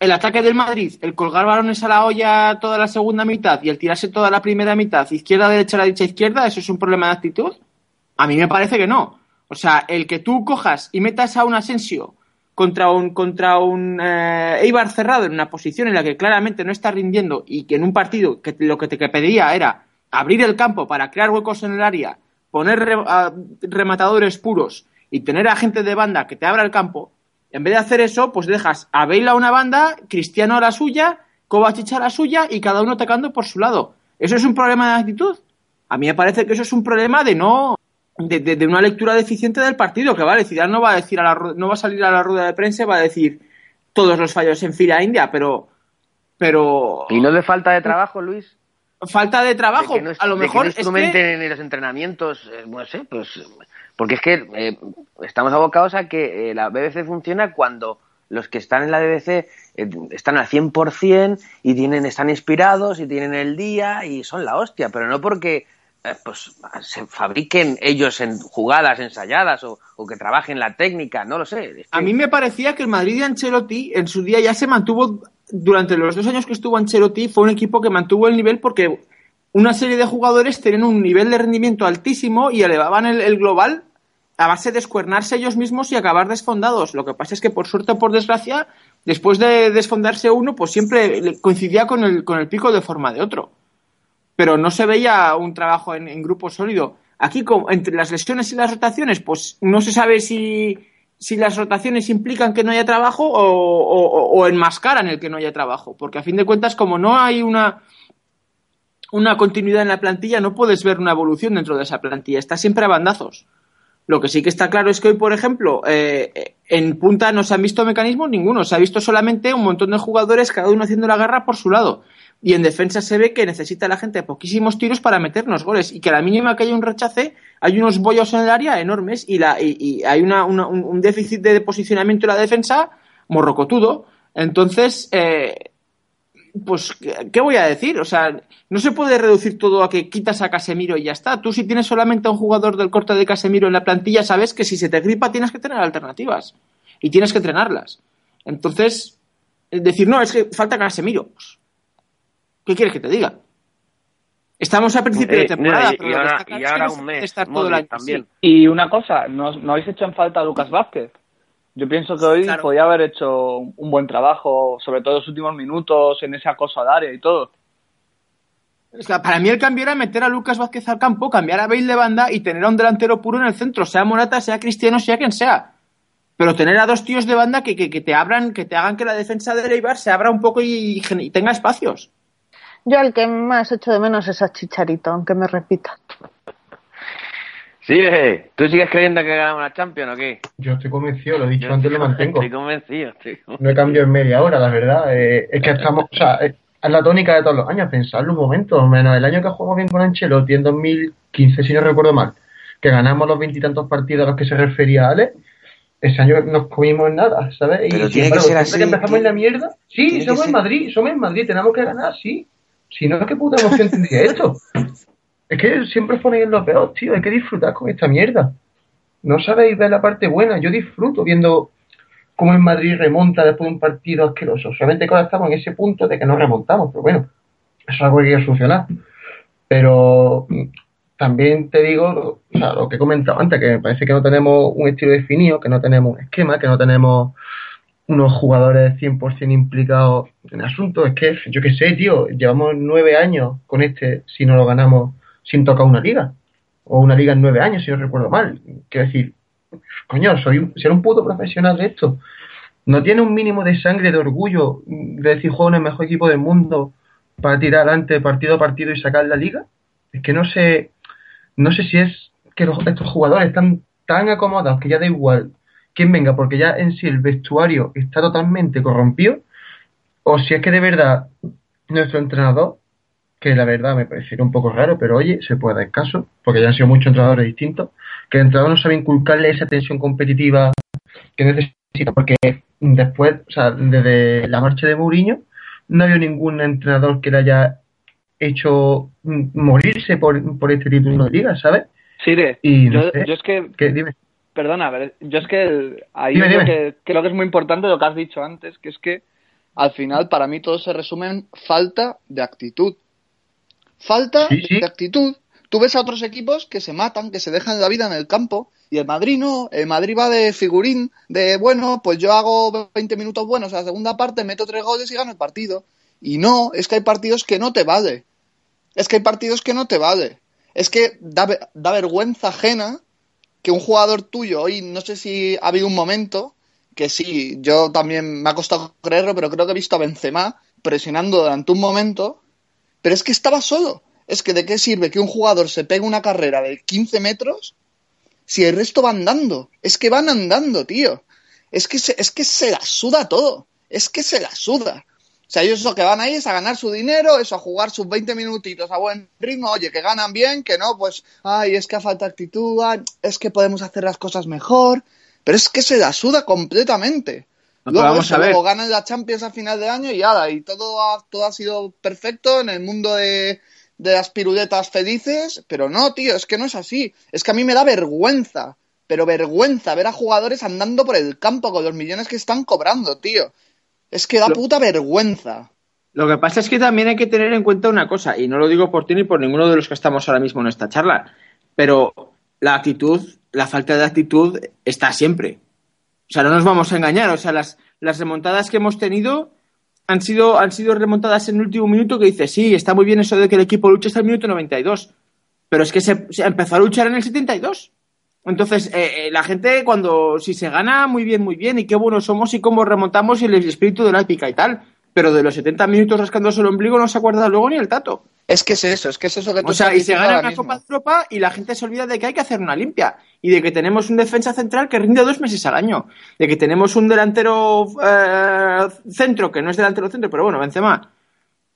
Speaker 7: el ataque del Madrid, el colgar balones a la olla toda la segunda mitad y el tirarse toda la primera mitad, izquierda, derecha, la derecha, izquierda, ¿eso es un problema de actitud? A mí me parece que no. O sea, el que tú cojas y metas a un Asensio contra un, contra un eh, Eibar cerrado en una posición en la que claramente no está rindiendo y que en un partido que lo que te pedía era abrir el campo para crear huecos en el área, poner re, rematadores puros y tener a gente de banda que te abra el campo, en vez de hacer eso, pues dejas a Bale a una banda, Cristiano a la suya, Kovacic a la suya y cada uno atacando por su lado. ¿Eso es un problema de actitud? A mí me parece que eso es un problema de no de, de, de una lectura deficiente del partido, que vale, Zidane no va a decir a la, no va a salir a la rueda de prensa y va a decir todos los fallos en fila india, pero pero
Speaker 2: y no de falta de trabajo, Luis.
Speaker 7: Falta de trabajo,
Speaker 2: de no,
Speaker 7: a lo mejor
Speaker 2: que no es que... en los entrenamientos, eh, no sé, pues porque es que eh, estamos abocados a que eh, la BBC funciona cuando los que están en la BBC eh, están al 100% y tienen, están inspirados y tienen el día y son la hostia, pero no porque pues se fabriquen ellos en jugadas ensayadas o, o que trabajen la técnica, no lo sé. Es que-
Speaker 7: A mí me parecía que el Madrid de Ancelotti en su día ya se mantuvo, durante los dos años que estuvo Ancelotti, fue un equipo que mantuvo el nivel porque una serie de jugadores tenían un nivel de rendimiento altísimo y elevaban el, el global a base de escuernarse ellos mismos y acabar desfondados. Lo que pasa es que, por suerte o por desgracia, después de desfondarse uno, pues siempre coincidía con el, con el pico de forma de otro. Pero no se veía un trabajo en, grupo sólido. Aquí, entre las lesiones y las rotaciones, pues no se sabe si, si las rotaciones implican que no haya trabajo o, o- o enmascaran el que no haya trabajo. Porque a fin de cuentas, como no hay una, una continuidad en la plantilla, no puedes ver una evolución dentro de esa plantilla. Está siempre a bandazos. Lo que sí que está claro es que hoy, por ejemplo, eh, en punta no se han visto mecanismos ninguno. Se ha visto solamente un montón de jugadores, cada uno haciendo la guerra por su lado. Y en defensa se ve que necesita la gente poquísimos tiros para meternos goles. Y que a la mínima que haya un rechace, hay unos bollos en el área enormes y, la, y, y hay una, una- un, un déficit de posicionamiento en la defensa morrocotudo. Entonces, eh, pues, ¿qué- ¿qué voy a decir? O sea, no se puede reducir todo a que quitas a Casemiro y ya está. Tú si tienes solamente a un jugador del corte de Casemiro en la plantilla, sabes que si se te gripa tienes que tener alternativas y tienes que entrenarlas. Entonces, es decir, no, es que falta Casemiro. Pues, ¿Qué quieres que te diga? Estamos a principio de
Speaker 11: Eh,
Speaker 7: temporada,
Speaker 11: no, y- ahora- un mes,
Speaker 7: estar todo el
Speaker 11: Modric
Speaker 7: año
Speaker 11: también.
Speaker 8: Y una cosa, ¿no, no habéis hecho en falta a Lucas Vázquez? Yo pienso que hoy
Speaker 7: Claro.
Speaker 8: podía haber hecho un buen trabajo, sobre todo en los últimos minutos, en ese acoso al área y todo.
Speaker 7: Para mí el cambio era meter a Lucas Vázquez al campo, cambiar a Bale de banda y tener a un delantero puro en el centro, sea Morata, sea Cristiano, sea quien sea. Pero tener a dos tíos de banda que, que, que te abran, que te hagan que la defensa de Eibar se abra un poco y tenga espacios.
Speaker 10: Yo al que más echo de menos es a Chicharito, aunque me repita.
Speaker 11: Sí, eh, ¿tú sigues creyendo que ganamos la Champions o qué?
Speaker 9: Yo estoy convencido, lo he dicho
Speaker 11: Yo
Speaker 9: antes, lo mantengo.
Speaker 11: Estoy convencido, estoy convencido.
Speaker 9: No he cambiado en media hora, la verdad. Eh, es que estamos, o sea, es es la tónica de todos los años, pensarlo un momento, menos el año que jugamos bien con Ancelotti en 2015, si no recuerdo mal, que ganamos los veintitantos partidos a los que se refería Ale, ese año nos comimos nada, ¿sabes?
Speaker 2: Pero tiene que ser así,
Speaker 9: que empezamos en la mierda, sí, somos en Madrid, somos en Madrid, tenemos que ganar, sí. Si no, ¿qué puta emoción tendría esto? Es que siempre os ponéis en lo peor, tío, hay que disfrutar con esta mierda. No sabéis ver la parte buena, yo disfruto viendo cómo en Madrid remonta después de un partido asqueroso. Solamente que ahora estamos en ese punto de que no remontamos, pero bueno, eso es algo que hay que solucionar. Pero mm, también te digo, lo que he comentado antes, que me parece que no tenemos un estilo definido, que no tenemos un esquema, que no tenemos unos jugadores 100% implicados en el asunto. Es que, yo qué sé, tío, llevamos nueve años con este si no lo ganamos sin tocar una liga. O una liga en nueve años, si no recuerdo mal. Quiero decir, coño, soy un, ser un puto profesional de esto. No tiene un mínimo de sangre, de orgullo, de decir juego en el mejor equipo del mundo para tirar adelante partido a partido y sacar la liga. Es que no sé, no sé si es que estos jugadores están tan acomodados que ya da igual quién venga, porque ya en sí el vestuario está totalmente corrompido, o si es que de verdad nuestro entrenador, que la verdad me parecería un poco raro, pero oye, se puede dar caso, porque ya han sido muchos entrenadores distintos, que el entrenador no sabe inculcarle esa tensión competitiva que necesita, porque después, o sea, desde la marcha de Mourinho, no había ningún entrenador que le haya hecho morirse por, por este título de liga, ¿sabes?
Speaker 8: Sire,
Speaker 9: Y no
Speaker 8: yo,
Speaker 9: sé,
Speaker 8: yo es que,
Speaker 9: que- dime.
Speaker 8: perdona, a ver, yo es que el- ahí
Speaker 9: Dime,
Speaker 8: es lo
Speaker 9: dime.
Speaker 8: que creo que es muy importante lo que has dicho antes, que es que al final para mí todo se resume en falta de actitud. Falta
Speaker 9: Sí, sí.
Speaker 8: de actitud. Tú ves a otros equipos que se matan, que se dejan la vida en el campo, y el Madrid no. El Madrid va de figurín, de bueno, pues yo hago 20 minutos buenos a la segunda parte, meto tres goles y gano el partido. Y no, es que hay partidos que no te vale. Es que hay partidos que no te vale. Es que da, da vergüenza ajena que un jugador tuyo, hoy no sé si ha habido un momento, que sí, yo también me ha costado creerlo, pero creo que he visto a Benzema presionando durante un momento, pero es que estaba solo. Es que de qué sirve que un jugador se pegue una carrera de 15 metros si el resto va andando. Es que van andando, tío. Es que se, es que se la suda todo. Es que se la suda. O sea, ellos lo que van ahí es a ganar su dinero, eso, a jugar sus 20 minutitos a buen ritmo, oye, que ganan bien, que no, pues, ay, es que a falta actitud, es que podemos hacer las cosas mejor, pero es que se la suda completamente.
Speaker 11: Luego,
Speaker 7: vamos
Speaker 11: eso,
Speaker 7: a ver.
Speaker 11: luego ganan la Champions a final de año y ya, y todo ha, todo ha sido perfecto en el mundo de, de las piruletas felices, pero no, tío, es que no es así. Es que a mí me da vergüenza, pero vergüenza ver a jugadores andando por el campo con los millones que están cobrando, tío. Es que da
Speaker 7: Lo-
Speaker 11: puta vergüenza.
Speaker 7: Lo que pasa es que también hay que tener en cuenta una cosa, y no lo digo por ti ni por ninguno de los que estamos ahora mismo en esta charla, pero la actitud, la falta de actitud está siempre. O sea, no nos vamos a engañar. O sea, las, las remontadas que hemos tenido han sido, han sido remontadas en el último minuto que dice, sí, está muy bien eso de que el equipo luche hasta el minuto 92. Pero es que se, se empezó a luchar en el 72. Entonces, eh, eh, la gente cuando, si se gana, muy bien, muy bien, y qué buenos somos y cómo remontamos y el espíritu de la épica y tal. Pero de los 70 minutos rascándose el ombligo no se acuerda luego ni el tato.
Speaker 11: Es que es eso, es que es eso que tú
Speaker 7: O sea, y se gana una. Copa de Europa y la gente se olvida de que hay que hacer una limpia y de que tenemos un defensa central que rinde dos meses al año, de que tenemos un delantero eh, centro, que no es delantero centro, pero bueno, Benzema,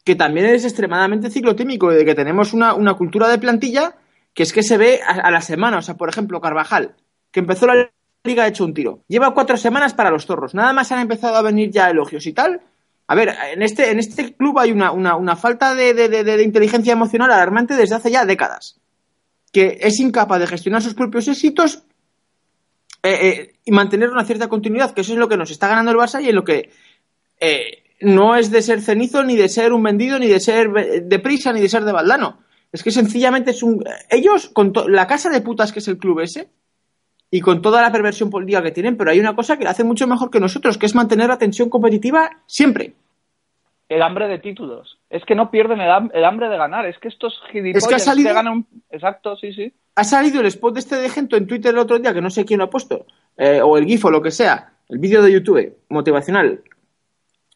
Speaker 7: que también es extremadamente ciclotímico y de que tenemos una, una cultura de plantilla que es que se ve a, a la semana. O sea, por ejemplo, Carvajal, que empezó la liga ha hecho un tiro. Lleva cuatro semanas para los zorros. Nada más han empezado a venir ya elogios y tal. A ver, en este, en este club hay una, una, una falta de, de- de- de inteligencia emocional alarmante desde hace ya décadas. Que es incapaz de gestionar sus propios éxitos eh, eh, y mantener una cierta continuidad, que eso es lo que nos está ganando el Barça y en lo que eh, no es de ser cenizo, ni de ser un vendido, ni de ser de prisa, ni de ser de baldano. Es que sencillamente es un. Ellos, con la casa de putas que es el club ese, y con toda la perversión política que tienen, pero hay una cosa que la hace mucho mejor que nosotros, que es mantener la tensión competitiva siempre.
Speaker 8: El hambre de títulos. Es que no pierden el, ham- el hambre de ganar. Es que estos gilipollas
Speaker 7: Es que ha salido-
Speaker 8: ganan. Exacto, sí, sí.
Speaker 7: Ha salido el spot de este de Gento en Twitter el otro día, que no sé quién lo ha puesto, eh, o el GIF o lo que sea, el vídeo de YouTube motivacional.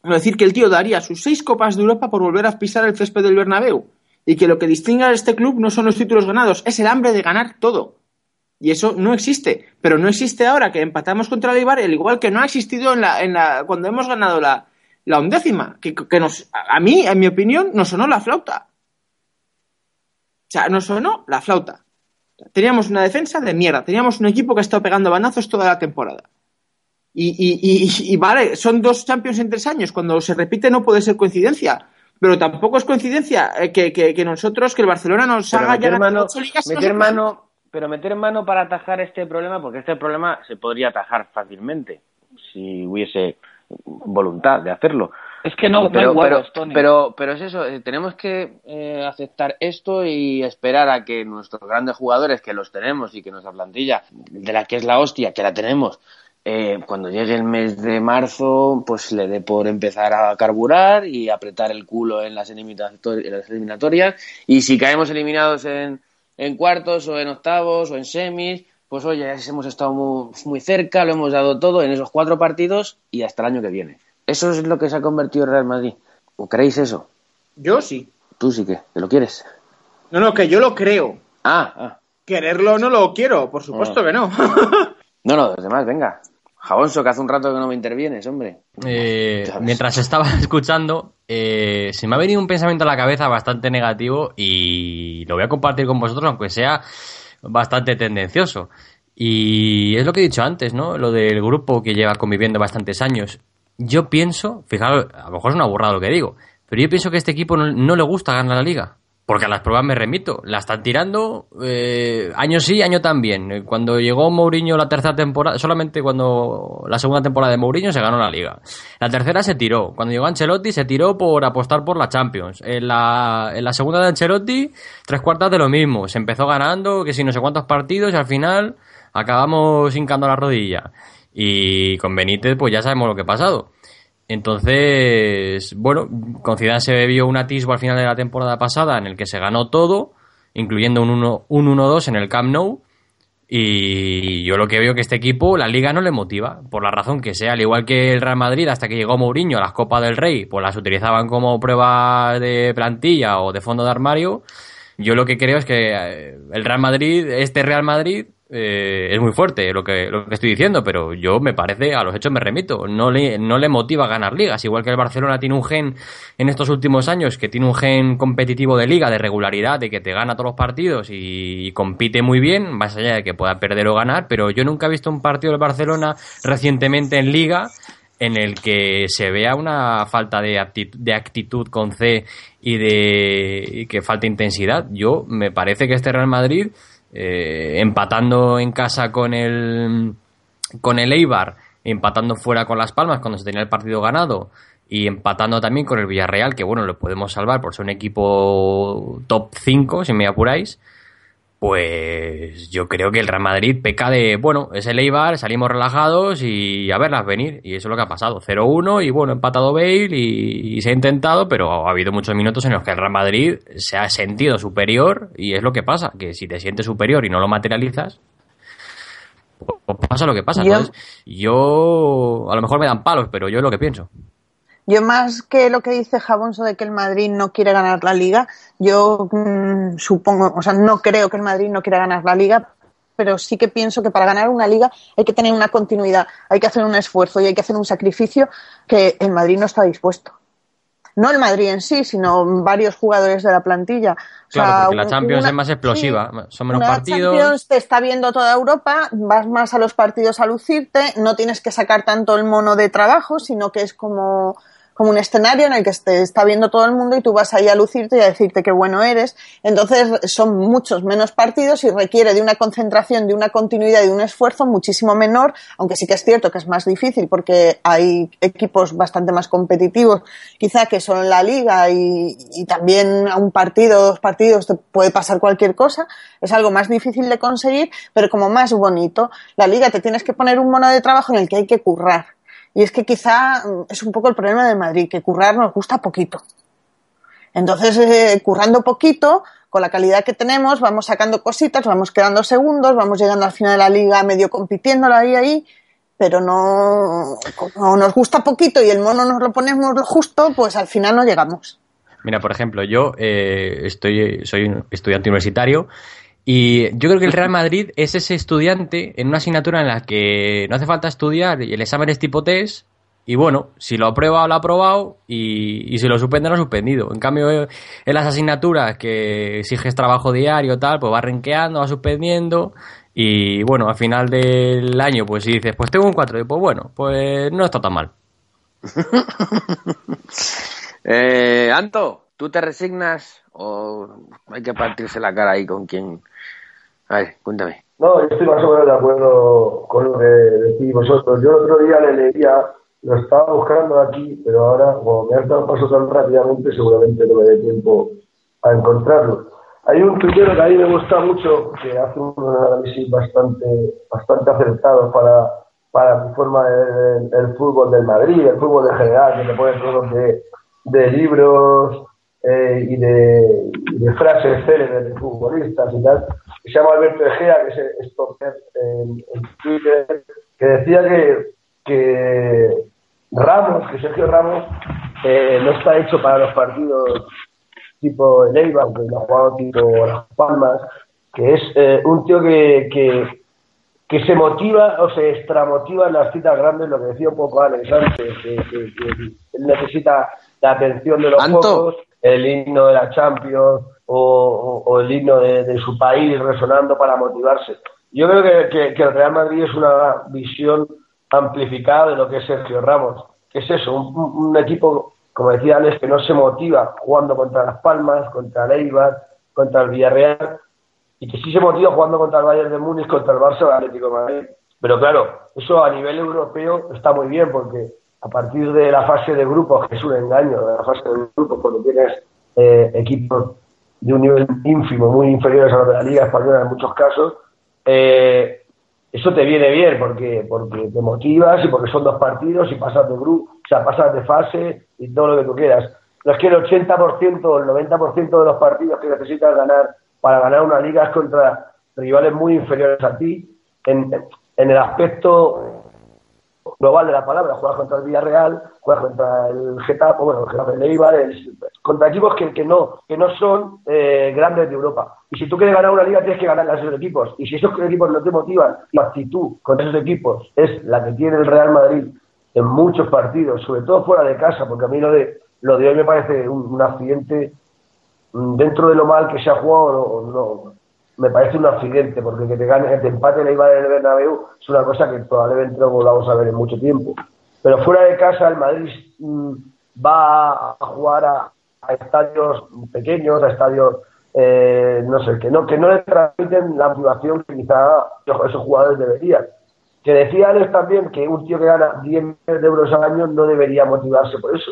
Speaker 7: Es decir, que el tío daría sus seis copas de Europa por volver a pisar el césped del Bernabéu. Y que lo que distingue a este club no son los títulos ganados, es el hambre de ganar todo. Y eso no existe. Pero no existe ahora que empatamos contra el al igual que no ha existido en la, en la, cuando hemos ganado la, la undécima. Que, que nos, a mí, en mi opinión, nos sonó la flauta. O sea, nos sonó la flauta. Teníamos una defensa de mierda. Teníamos un equipo que ha estado pegando banazos toda la temporada. Y, y- y- y vale, son dos Champions en tres años. Cuando se repite no puede ser coincidencia. Pero tampoco es coincidencia eh, que, que- que nosotros, que el Barcelona nos haga ya
Speaker 2: mano,
Speaker 7: ocho ligas.
Speaker 2: meter mano, pero meter mano para atajar este problema, porque este problema se podría atajar fácilmente si hubiese voluntad de hacerlo.
Speaker 8: Es que no,
Speaker 2: pero, pero, pero, pero es eso, eh, tenemos que eh, aceptar esto y esperar a que nuestros grandes jugadores, que los tenemos y que nuestra plantilla, de la que es la hostia, que la tenemos, eh, cuando llegue el mes de marzo, pues le dé por empezar a carburar y apretar el culo en las, en las eliminatorias. Y si caemos eliminados en, en cuartos o en octavos o en semis, pues oye, hemos estado muy, muy cerca, lo hemos dado todo en esos cuatro partidos y hasta el año que viene. Eso es lo que se ha convertido el Real Madrid. ¿O creéis eso?
Speaker 7: Yo sí.
Speaker 2: Tú sí que, ¿te lo quieres?
Speaker 7: No, no, que yo lo creo.
Speaker 2: Ah, ah.
Speaker 7: Quererlo no lo quiero, por supuesto
Speaker 2: Ah.
Speaker 7: que no. *laughs*
Speaker 2: No, no, los demás, venga. Jabonso, que hace un rato que no me intervienes, hombre.
Speaker 4: Eh, mientras estaba *laughs* escuchando, eh, se me ha venido un pensamiento a la cabeza bastante negativo y lo voy a compartir con vosotros, aunque sea bastante tendencioso. Y es lo que he dicho antes, ¿no? Lo del grupo que lleva conviviendo bastantes años. Yo pienso, fijaros, a lo mejor es una burrada lo que digo, pero yo pienso que este equipo no, no le gusta ganar la liga. Porque a las pruebas me remito. La están tirando eh, año sí, año también. Cuando llegó Mourinho la tercera temporada, solamente cuando la segunda temporada de Mourinho se ganó la liga. La tercera se tiró. Cuando llegó Ancelotti se tiró por apostar por la Champions. En la, en la segunda de Ancelotti, tres cuartas de lo mismo. Se empezó ganando, que si no sé cuántos partidos y al final acabamos hincando la rodilla. Y con Benítez, pues ya sabemos lo que ha pasado. Entonces, bueno, con Zidane se vio un atisbo al final de la temporada pasada en el que se ganó todo, incluyendo un 1 un 1-2 en el Camp Nou. Y yo lo que veo que este equipo, la liga no le motiva, por la razón que sea, al igual que el Real Madrid, hasta que llegó Mourinho a las Copas del Rey, pues las utilizaban como prueba de plantilla o de fondo de armario. Yo lo que creo es que eh, el Real Madrid, este Real Madrid, eh, es muy fuerte lo que, lo que estoy diciendo, pero yo me parece, a los hechos me remito, no le, no le motiva ganar ligas, igual que el Barcelona tiene un gen en estos últimos años, que tiene un gen competitivo de liga, de regularidad, de que te gana todos los partidos y, y compite muy bien, más allá de que pueda perder o ganar, pero yo nunca he visto un partido del Barcelona recientemente en liga en el que se vea una falta de, actitud, de actitud con C y de y que falta intensidad. Yo me parece que este Real Madrid, eh, empatando en casa con el con el Eibar, empatando fuera con Las Palmas cuando se tenía el partido ganado y empatando también con el Villarreal, que bueno, lo podemos salvar por ser un equipo top 5, si me apuráis, pues yo creo que el Real Madrid peca de, bueno, es el Eibar, salimos relajados y a verlas venir. Y eso es lo que ha pasado. 0-1 y bueno, empatado Bale y, se ha intentado, pero ha habido muchos minutos en los que el Real Madrid se ha sentido superior y es lo que pasa, que si te sientes superior y no lo materializas, pues pasa lo que pasa. Entonces, yo a lo mejor me dan palos, pero yo es lo que pienso.
Speaker 10: Yo más que lo que dice Jabonso de que el Madrid no quiere ganar la liga, yo mm, supongo, o sea, no creo que el Madrid no quiera ganar la liga, pero sí que pienso que para ganar una liga hay que tener una continuidad, hay que hacer un esfuerzo y hay que hacer un sacrificio que el Madrid no está dispuesto. No el Madrid en sí, sino varios jugadores de la plantilla.
Speaker 4: Claro, porque la Champions es más explosiva, son menos partidos.
Speaker 10: Champions te está viendo toda Europa, vas más a los partidos a lucirte, no tienes que sacar tanto el mono de trabajo, sino que es como como un escenario en el que te está viendo todo el mundo y tú vas ahí a lucirte y a decirte qué bueno eres. Entonces son muchos menos partidos y requiere de una concentración, de una continuidad y de un esfuerzo muchísimo menor, aunque sí que es cierto que es más difícil porque hay equipos bastante más competitivos, quizá que son la liga y, y también a un partido, dos partidos te puede pasar cualquier cosa. Es algo más difícil de conseguir, pero como más bonito. La liga te tienes que poner un mono de trabajo en el que hay que currar y es que quizá mm, es un poco el problema de Madrid, que currar nos gusta poquito. Entonces, eh, currando poquito, con la calidad que tenemos, vamos sacando cositas, vamos quedando segundos, vamos llegando al final de la liga medio compitiendo ahí, ahí, pero no, como nos gusta poquito y el mono nos lo ponemos lo justo, pues al final no llegamos.
Speaker 4: Mira, por ejemplo, yo eh, estoy, soy un estudiante universitario y yo creo que el Real Madrid *laughs* es ese estudiante en una asignatura en la que no hace falta estudiar y el examen es tipo test. Y bueno, si lo aprueba, lo ha aprobado. Y, si lo suspende, lo ha suspendido. En cambio, en las asignaturas que exiges trabajo diario, tal, pues va renqueando, va suspendiendo. Y bueno, al final del año, pues si dices, pues tengo un 4, pues bueno, pues no está tan mal. *laughs*
Speaker 2: eh, Anto, ¿tú te resignas o hay que partirse la cara ahí con quien ver, cuéntame.
Speaker 5: No, yo estoy más o menos de acuerdo con lo que decís vosotros. Yo el otro día le leía, lo estaba buscando aquí, pero ahora, como me ha dado paso tan rápidamente, seguramente no me dé tiempo a encontrarlo. Hay un tuitero que a mí me gusta mucho, que hace un análisis bastante, bastante acertado para, para mi forma de el fútbol del Madrid, el fútbol en general, que te pone todos de, de libros eh, y, de, y de frases célebres de futbolistas y tal se llama Alberto Egea, que es stopper en, Twitter, que decía que, que Ramos, que Sergio Ramos, eh, no está hecho para los partidos tipo el Eibar, que lo ha jugado tipo Las Palmas, que es eh, un tío que, que, que, se motiva o se extramotiva en las citas grandes, lo que decía un poco Alex antes, que, que necesita la atención de los pocos, el himno de la Champions, o, el himno de, su país resonando para motivarse. Yo creo que, el Real Madrid es una visión amplificada de lo que es Sergio Ramos, es eso, un, equipo, como decía Alex, que no se motiva jugando contra Las Palmas, contra el contra el Villarreal, y que sí se motiva jugando contra el Bayern de Múnich, contra el Barça el Atlético de Madrid. Pero claro, eso a nivel europeo está muy bien, porque a partir de la fase de grupos, que es un engaño, de la fase de grupos, cuando tienes eh, equipos de un nivel ínfimo, muy inferior a los de la Liga Española en muchos casos, eh, eso te viene bien porque, porque te motivas y porque son dos partidos y pasas de grupo, o sea, pasas de fase y todo lo que tú quieras. No es que el 80% o el 90% de los partidos que necesitas ganar para ganar una liga es contra rivales muy inferiores a ti en, en el aspecto global de la palabra, juegas contra el Villarreal, juegas contra el Getafe, bueno, el Getafe de contra equipos que, no, que no son eh, grandes de Europa. Y si tú quieres ganar una liga, tienes que ganar a esos equipos. Y si esos equipos no te motivan, la actitud contra esos equipos es la que tiene el Real Madrid en muchos partidos, sobre todo fuera de casa, porque a mí lo de, lo de hoy me parece un, accidente mm, dentro de lo mal que se ha jugado, no, me parece un accidente, porque que te gane, te empate el Eibar en el Bernabéu es una cosa que probablemente no volvamos a ver en mucho tiempo. pero fuera de casa el Madrid mm, va a jugar a, estadios pequeños, a estadios, eh, no sé, que no, que no le transmiten la motivación que quizá esos jugadores deberían. Que decía Alex también que un tío que gana 10 millones de euros al año no debería motivarse por eso,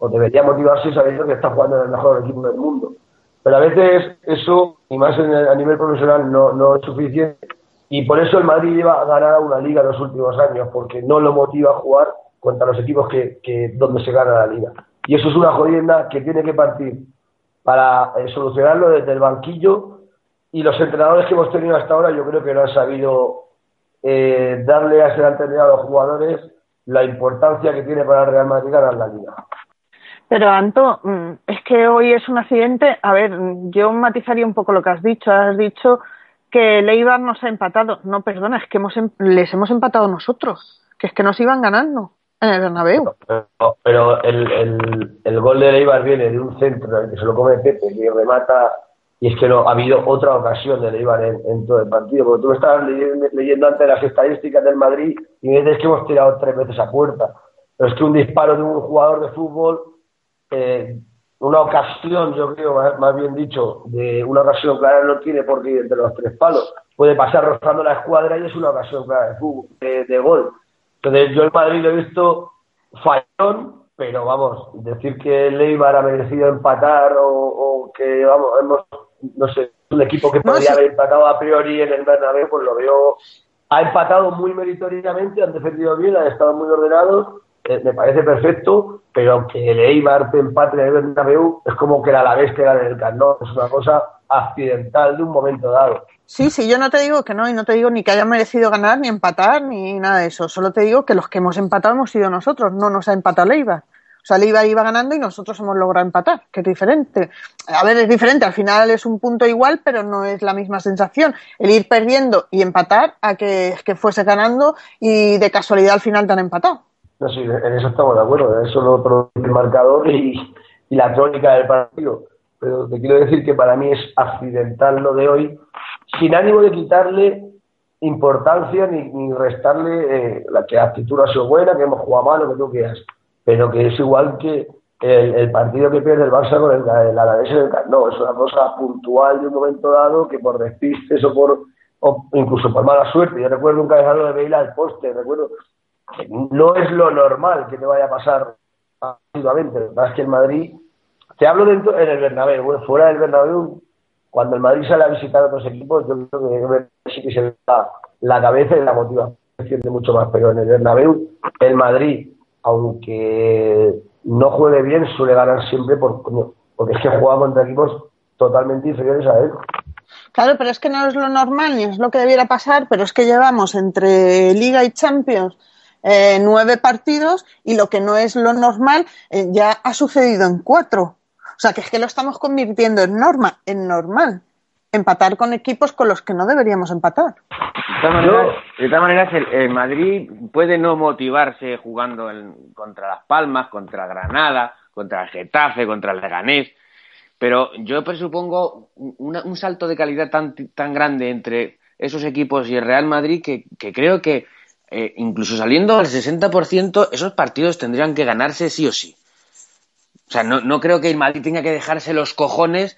Speaker 5: o debería motivarse sabiendo que está jugando en el mejor equipo del mundo. Pero a veces eso, y más a nivel profesional, no, no es suficiente. Y por eso el Madrid lleva a ganar una liga en los últimos años, porque no lo motiva a jugar contra los equipos que, que donde se gana la liga. Y eso es una jodienda que tiene que partir para eh, solucionarlo desde el banquillo. Y los entrenadores que hemos tenido hasta ahora, yo creo que no han sabido eh, darle a ese entender a los jugadores la importancia que tiene para el Real Madrid ganar la liga.
Speaker 10: Pero Anto, mm, es que hoy es un accidente. A ver, yo matizaría un poco lo que has dicho. Has dicho que el Eibar nos ha empatado. No, perdona, es que hemos, em, les hemos empatado nosotros. Que es que nos iban ganando en el Bernabéu.
Speaker 5: Pero, el, el, el, gol de Eibar viene de un centro que se lo come Pepe y remata. Y es que no ha habido otra ocasión de Eibar en, todo el partido. Porque tú estabas leyendo, leyendo antes las estadísticas del Madrid y me dices que hemos tirado tres veces a puerta. Pero es que un disparo de un jugador de fútbol eh, una ocasión, yo creo, más, bien dicho, de una ocasión clara no tiene por qué ir entre los tres palos. Puede pasar rozando la escuadra y es una ocasión clara de, fútbol, de, gol. Entonces, yo en Madrid lo he visto fallón, pero vamos, decir que el Eibar ha merecido empatar o, que, vamos, hemos, no sé, un equipo que podría haber empatado a priori en el Bernabéu, pues lo veo. Ha empatado muy meritoriamente, han defendido bien, han estado muy ordenados eh, me parece perfecto, pero que el Eibar te empate en el es como que la bestia del Camp es una cosa accidental de un momento dado.
Speaker 10: Sí, sí, yo no te digo que no, y no te digo ni que haya merecido ganar, ni empatar, ni nada de eso. Solo te digo que los que hemos empatado hemos sido nosotros, no nos ha empatado el Eibar. O sea, el Eibar iba ganando y nosotros hemos logrado empatar, que es diferente. A ver, es diferente, al final es un punto igual, pero no es la misma sensación. El ir perdiendo y empatar a que, que fuese ganando y de casualidad al final te han empatado.
Speaker 5: No, sí, en eso estamos de acuerdo. Eso lo produce el marcador y, la crónica del partido. Pero te quiero decir que para mí es accidental lo de hoy, sin ánimo de quitarle importancia ni, restarle eh, la que la actitud ha sido buena, que hemos jugado mal, lo que tú quieras. Pero que es igual que el, partido que pierde el Barça con el, el Alavés en el No, es una cosa puntual de un momento dado que por despistes o por o incluso por mala suerte. Yo recuerdo un cabezado de Bale al poste, recuerdo no es lo normal que te vaya a pasar activamente. Más que el Madrid, te hablo dentro en el Bernabéu, fuera del Bernabéu, cuando el Madrid sale a visitar a otros equipos, yo creo que sí que se da la cabeza y la motivación siente mucho más. Pero en el Bernabéu, el Madrid, aunque no juegue bien, suele ganar siempre por, porque es que juega contra equipos totalmente inferiores a él.
Speaker 10: Claro, pero es que no es lo normal ni es lo que debiera pasar, pero es que llevamos entre Liga y Champions eh, nueve partidos y lo que no es lo normal eh, ya ha sucedido en cuatro. O sea, que es que lo estamos convirtiendo en norma, en normal. Empatar con equipos con los que no deberíamos empatar.
Speaker 2: De todas maneras, el, Madrid puede no motivarse jugando contra Las Palmas, contra Granada, contra el Getafe, contra el Leganés, pero yo presupongo un salto de calidad tan, tan grande entre esos equipos y el Real Madrid que creo que eh, incluso saliendo al 60%, esos partidos tendrían que ganarse sí o sí. O sea, no, no creo que el Madrid tenga que dejarse los cojones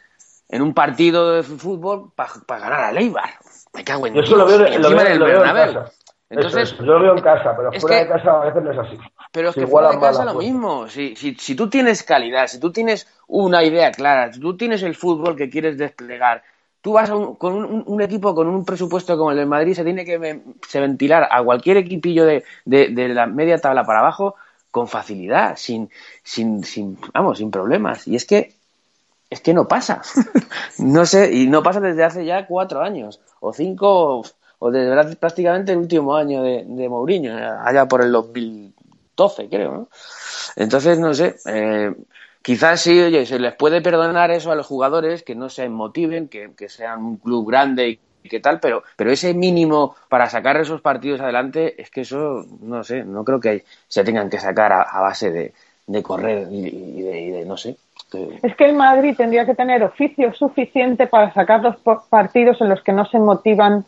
Speaker 2: en un partido de fútbol para ganar a Leibar. Me cago en
Speaker 5: Yo lo veo, en casa. Entonces, yo lo veo en casa, pero fuera de casa a veces no es así.
Speaker 2: Pero es que fuera de casa lo mismo. Si, si, si tú tienes calidad, si tú tienes una idea clara, si tú tienes el fútbol que quieres desplegar, tú vas con un, equipo con un presupuesto como el del Madrid, se tiene que ventilar a cualquier equipillo de, la media tabla para abajo con facilidad, sin, sin, sin, vamos, sin problemas. Y es que, es que no pasa. *laughs* no sé, y no pasa desde hace ya cuatro años, o cinco, o desde prácticamente el último año de, de Mourinho, allá por el 2012, creo, ¿no? Entonces, no sé, eh, Quizás sí, oye, se les puede perdonar eso a los jugadores, que no se motiven, que, sean un club grande y qué tal, pero, pero ese mínimo para sacar esos partidos adelante, es que eso, no sé, no creo que se tengan que sacar a, base de, correr y de, no sé.
Speaker 10: Es que el Madrid tendría que tener oficio suficiente para sacar los partidos en los que no se motivan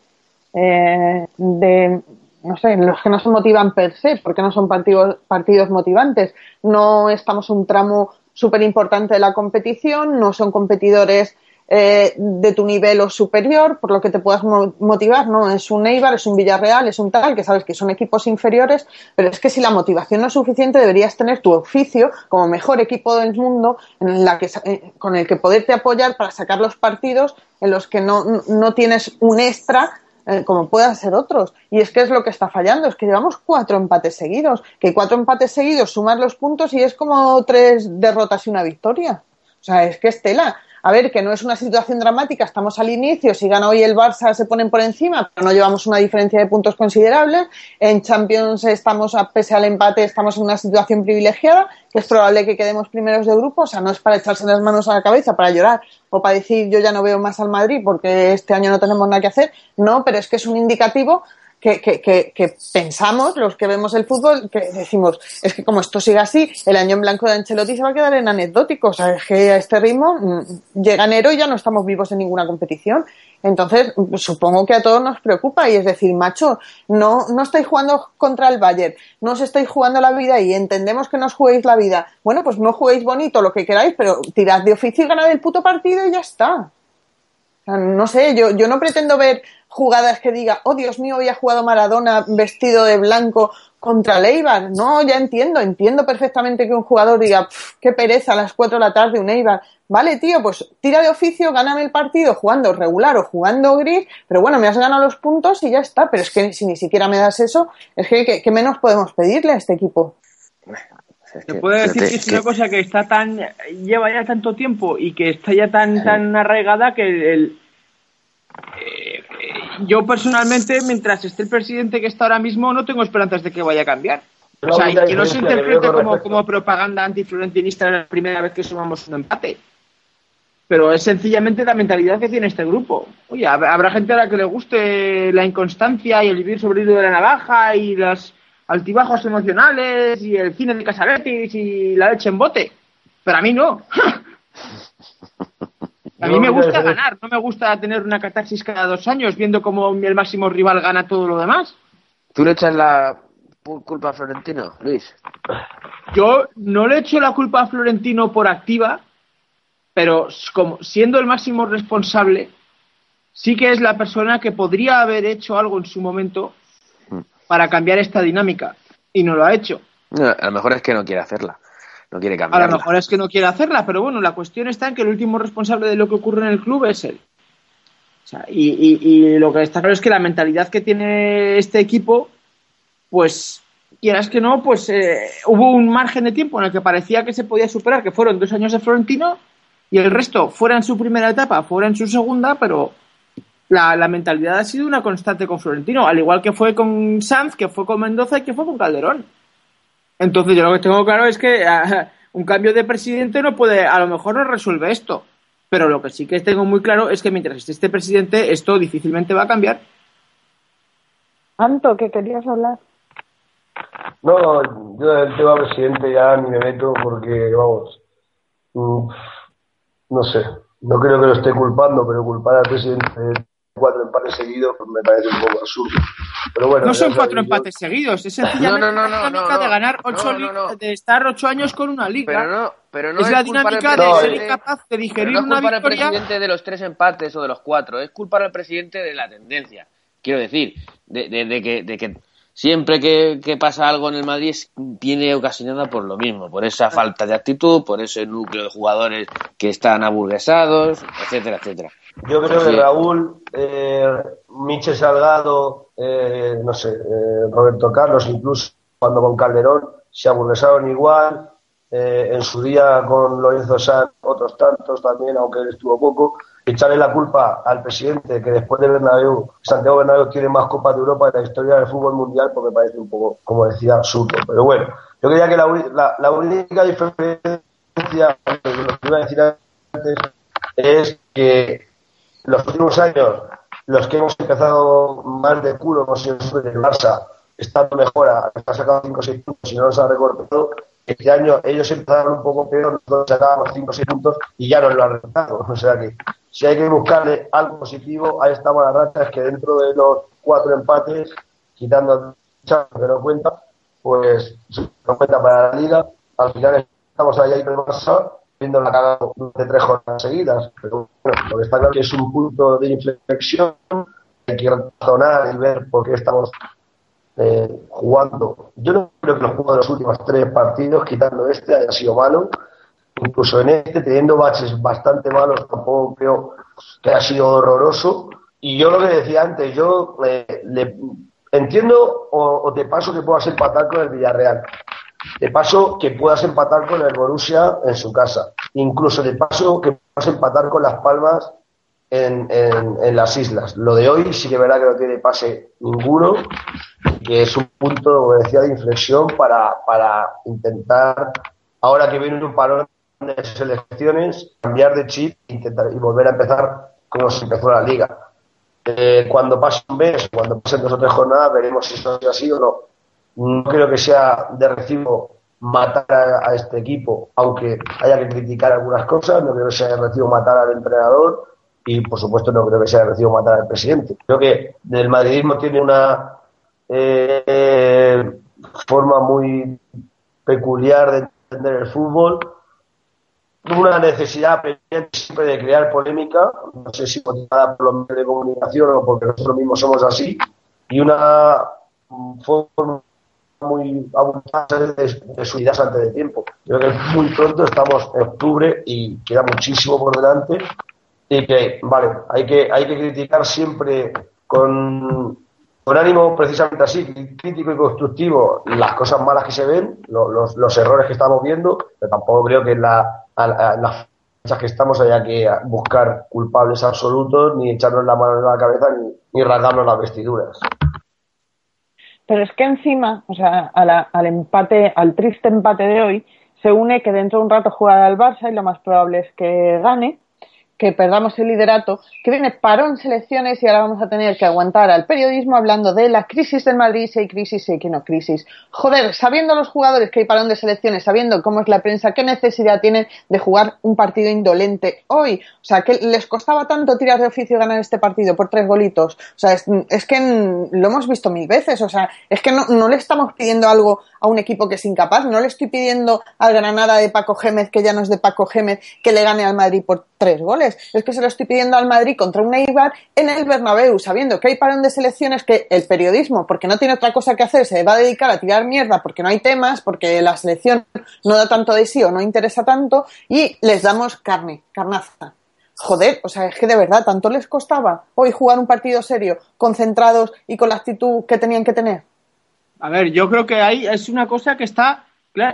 Speaker 10: eh, de, no sé, los que no se motivan per se, porque no son partidos, partidos motivantes. No estamos un tramo súper importante de la competición, no son competidores eh, de tu nivel o superior, por lo que te puedas motivar, ¿no? Es un Eibar, es un Villarreal, es un tal, que sabes que son equipos inferiores, pero es que si la motivación no es suficiente, deberías tener tu oficio como mejor equipo del mundo en la que, eh, con el que poderte apoyar para sacar los partidos en los que no, no tienes un extra eh, como puedan ser otros. Y es que es lo que está fallando, es que llevamos cuatro empates seguidos, que cuatro empates seguidos sumar los puntos y es como tres derrotas y una victoria. O sea, es que es tela a ver, que no es una situación dramática, estamos al inicio, si gana hoy el Barça se ponen por encima, pero no llevamos una diferencia de puntos considerable. En Champions estamos, pese al empate, estamos en una situación privilegiada, que es probable que quedemos primeros de grupo, o sea, no es para echarse las manos a la cabeza, para llorar o para decir yo ya no veo más al Madrid porque este año no tenemos nada que hacer, no, pero es que es un indicativo que, que, que, pensamos, los que vemos el fútbol, que decimos, es que como esto sigue así, el año en blanco de Ancelotti se va a quedar en anecdótico. O sea, es que a este ritmo mm, llega enero y ya no estamos vivos en ninguna competición. Entonces, supongo que a todos nos preocupa y es decir, macho, no, no estáis jugando contra el Bayern, no os estáis jugando la vida y entendemos que no os juguéis la vida. Bueno, pues no juguéis bonito lo que queráis, pero tirad de oficio y ganad el puto partido y ya está. no sé, yo, yo no pretendo ver jugadas que diga, oh Dios mío, hoy ha jugado Maradona vestido de blanco contra Leibar. No, ya entiendo, entiendo perfectamente que un jugador diga, qué pereza a las 4 de la tarde un Eibar. Vale, tío, pues tira de oficio, gáname el partido jugando regular o jugando gris, pero bueno, me has ganado los puntos y ya está. Pero es que si ni siquiera me das eso, es que ¿qué, menos podemos pedirle a este equipo?
Speaker 7: Te puedo decir que es una cosa que está tan lleva ya tanto tiempo y que está ya tan tan arraigada que el, eh, yo personalmente, mientras esté el presidente que está ahora mismo, no tengo esperanzas de que vaya a cambiar. O sea, y que no se interprete como, como propaganda antiflorentinista la primera vez que sumamos un empate. Pero es sencillamente la mentalidad que tiene este grupo. Oye, habrá gente a la que le guste la inconstancia y el vivir sobre el hilo de la navaja y los altibajos emocionales y el cine de Casabetis y la leche en bote. Pero a mí no. *laughs* A mí me gusta ganar, no me gusta tener una catarsis cada dos años viendo cómo el máximo rival gana todo lo demás.
Speaker 2: ¿Tú le echas la culpa a Florentino, Luis?
Speaker 7: Yo no le echo la culpa a Florentino por activa, pero como siendo el máximo responsable, sí que es la persona que podría haber hecho algo en su momento para cambiar esta dinámica y no lo ha hecho.
Speaker 2: a lo mejor es que no quiere hacerla no quiere cambiarla.
Speaker 7: A lo mejor es que no quiere hacerla, pero bueno, la cuestión está en que el último responsable de lo que ocurre en el club es él. y, lo que está claro es que la mentalidad que tiene este equipo, pues quieras que no, pues eh, hubo un margen de tiempo en el que parecía que se podía superar, que fueron dos años de Florentino, y el resto fuera en su primera etapa, fuera en su segunda, pero la, la, mentalidad ha sido una constante con Florentino, al igual que fue con Sanz, que fue con Mendoza y que fue con Calderón. Entonces yo lo que tengo claro es que ah, un cambio de presidente no puede, a lo mejor no resuelve esto, pero lo que sí que tengo muy claro es que mientras esté este presidente esto difícilmente va a cambiar.
Speaker 10: Anto, ¿qué querías hablar?
Speaker 5: No, yo del tema presidente ya ni me meto porque, vamos, mm, no sé, no creo que lo esté culpando, pero culpar al presidente cuatro empates seguidos pues me parece un poco absurdo. Pero bueno,
Speaker 7: no son cuatro empates seguidos, es sencillamente la dinámica de ganar ocho de estar ocho años con una liga.
Speaker 2: Pero no, pero no
Speaker 7: es, la dinámica de ser incapaz de digerir
Speaker 2: no
Speaker 7: una
Speaker 2: victoria.
Speaker 7: al
Speaker 2: presidente de los tres empates o de los cuatro, es culpar al presidente de la tendencia. Quiero decir, de, de, que, de que siempre que, que, pasa algo en el Madrid viene ocasionada por lo mismo, por esa falta de actitud, por ese núcleo de jugadores que están aburguesados, etcétera, etcétera.
Speaker 5: Yo creo que Raúl, eh, Michel Salgado, eh, no sé, eh, Roberto Carlos, incluso cuando con Calderón, se aburguesaron igual. Eh, en su día con Lorenzo Sanz, otros tantos también, aunque él estuvo poco. Echarle la culpa al presidente, que después de Bernabéu, Santiago Bernabéu tiene más Copas de Europa en la historia del fútbol mundial, me parece un poco, como decía, absurdo. Pero bueno, yo creía que la, la única diferencia, lo que iba a decir antes, es que los últimos años, los que hemos empezado más de culo, hemos sido el Barça, estando mejor, ha sacado 5 o 6 puntos y no nos ha recortado. Este año ellos empezaron un poco peor, nosotros sacábamos 5 o 6 puntos y ya nos lo han recortado. O sea que si hay que buscarle algo positivo a esta mala racha es que dentro de los cuatro empates quitando Chaco que no cuenta, pues no cuenta para la liga. Al final estamos ahí en el Barça viendo la cara de tres jornadas seguidas. Pero bueno, lo que está claro que es un punto de inflexión. Hay que razonar y ver por qué estamos eh, jugando. Yo no creo que los juegos de los últimos tres partidos, quitando este, haya sido malo. Incluso en este, teniendo baches bastante malos, tampoco creo que haya sido horroroso. Y yo lo que decía antes, yo eh, le, entiendo o, o, te paso que puedas empatar con el Villarreal. De paso que puedas empatar con el Borussia en su casa. Incluso de paso que puedas empatar con Las Palmas en, en, las islas. Lo de hoy sí que verá que no tiene pase ninguno, que es un punto, como decía, de inflexión para, para intentar, ahora que viene un parón de selecciones, cambiar de chip intentar, y volver a empezar como se empezó la liga. Eh, cuando pase un mes, cuando pasen dos o tres jornadas, veremos si eso es así o no. No creo que sea de recibo matar a, este equipo, aunque haya que criticar algunas cosas, no creo que sea de recibo matar al entrenador y, por supuesto, no creo que sea de recibo matar al presidente. Creo que el madridismo tiene una eh, forma muy peculiar de entender el fútbol, una necesidad siempre de crear polémica, no sé si motivada por los medios de comunicación o porque nosotros mismos somos así, y una forma muy abundante de, de subidas antes de tiempo. Creo que muy pronto estamos en octubre y queda muchísimo por delante y que, vale, hay que, hay que criticar siempre con, con ánimo precisamente así, crítico y constructivo, las cosas malas que se ven, los, los, los errores que estamos viendo, pero tampoco creo que en, la, a, a, las fechas que estamos haya que buscar culpables absolutos, ni echarnos la mano en la cabeza, ni, ni rasgarnos las vestiduras.
Speaker 10: Pero es que encima, o sea, al empate, al triste empate de hoy, se une que dentro de un rato juega el Barça y lo más probable es que gane, que perdamos el liderato, que viene parón selecciones y ahora vamos a tener que aguantar al periodismo hablando de la crisis del Madrid, si hay crisis, si hay que no crisis. Joder, sabiendo los jugadores que hay parón de selecciones, sabiendo cómo es la prensa, qué necesidad tienen de jugar un partido indolente hoy. O sea, que les costaba tanto tirar de oficio ganar este partido por tres golitos. O sea, es, es que lo hemos visto mil veces. O sea, es que no, no le estamos pidiendo algo a un equipo que es incapaz. No le estoy pidiendo al Granada de Paco Gémez, que ya no es de Paco Gémez, que le gane al Madrid por tres goles. Es que se lo estoy pidiendo al Madrid contra un Eibar en el Bernabéu, sabiendo que hay parón de selecciones, que el periodismo, porque no tiene otra cosa que hacer, se va a dedicar a tirar mierda porque no hay temas, porque la selección no da tanto de sí o no interesa tanto, y les damos carne, carnaza. Joder, o sea, es que de verdad, tanto les costaba hoy jugar un partido serio, concentrados y con la actitud que tenían que tener.
Speaker 7: A ver, yo creo que ahí es una cosa que está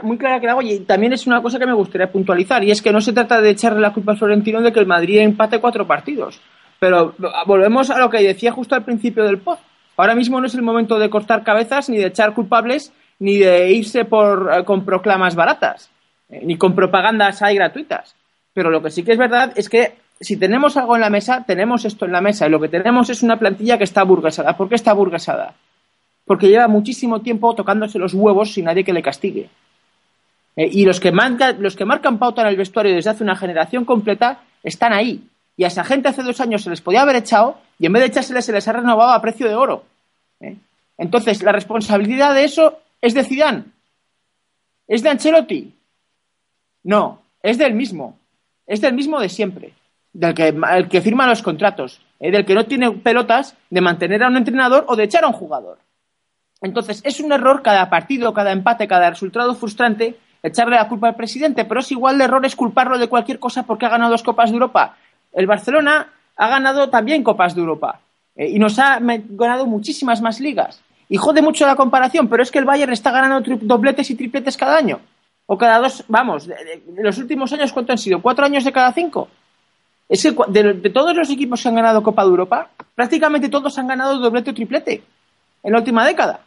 Speaker 7: muy clara que la hago y también es una cosa que me gustaría puntualizar y es que no se trata de echarle la culpa a Florentino de que el Madrid empate cuatro partidos. Pero volvemos a lo que decía justo al principio del pod. Ahora mismo no es el momento de cortar cabezas ni de echar culpables ni de irse por, eh, con proclamas baratas eh, ni con propagandas ahí gratuitas. Pero lo que sí que es verdad es que si tenemos algo en la mesa, tenemos esto en la mesa y lo que tenemos es una plantilla que está burguesada. ¿Por qué está burguesada? Porque lleva muchísimo tiempo tocándose los huevos sin nadie que le castigue. Eh, y los que, los que marcan pauta en el vestuario desde hace una generación completa están ahí. Y a esa gente hace dos años se les podía haber echado y en vez de echárseles se les ha renovado a precio de oro. ¿eh? Entonces, la responsabilidad de eso es de Zidane. ¿Es de Ancelotti? No, es del mismo. Es del mismo de siempre. Del que, el que firma los contratos. ¿eh? Del que no tiene pelotas de mantener a un entrenador o de echar a un jugador. Entonces, es un error cada partido, cada empate, cada resultado frustrante echarle la culpa al presidente, pero es igual de error es culparlo de cualquier cosa porque ha ganado dos Copas de Europa. El Barcelona ha ganado también Copas de Europa eh, y nos ha ganado muchísimas más ligas. Y jode mucho la comparación, pero es que el Bayern está ganando dobletes y tripletes cada año. O cada dos, vamos, de, los últimos años, ¿cuánto han sido? ¿Cuatro años de cada cinco? Es que de, todos los equipos que han ganado Copa de Europa, prácticamente todos han ganado doblete o triplete en la última década.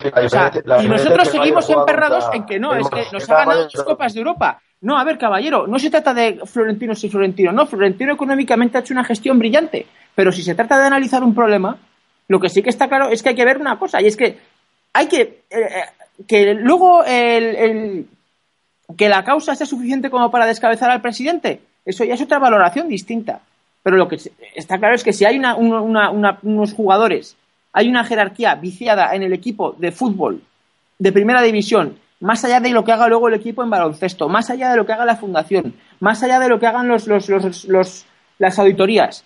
Speaker 7: O sea, y nosotros seguimos emperrados en que no, es que nos ha ganado dos Copas de Europa. No, a ver, caballero, no se trata de Florentino si Florentino, no, Florentino económicamente ha hecho una gestión brillante, pero si se trata de analizar un problema, lo que sí que está claro es que hay que ver una cosa, y es que hay que, eh, que luego el, el, que la causa sea suficiente como para descabezar al presidente, eso ya es otra valoración distinta. Pero lo que está claro es que si hay una, una, una, unos jugadores hay una jerarquía viciada en el equipo de fútbol de primera división, más allá de lo que haga luego el equipo en baloncesto, más allá de lo que haga la fundación, más allá de lo que hagan los, los, las auditorías.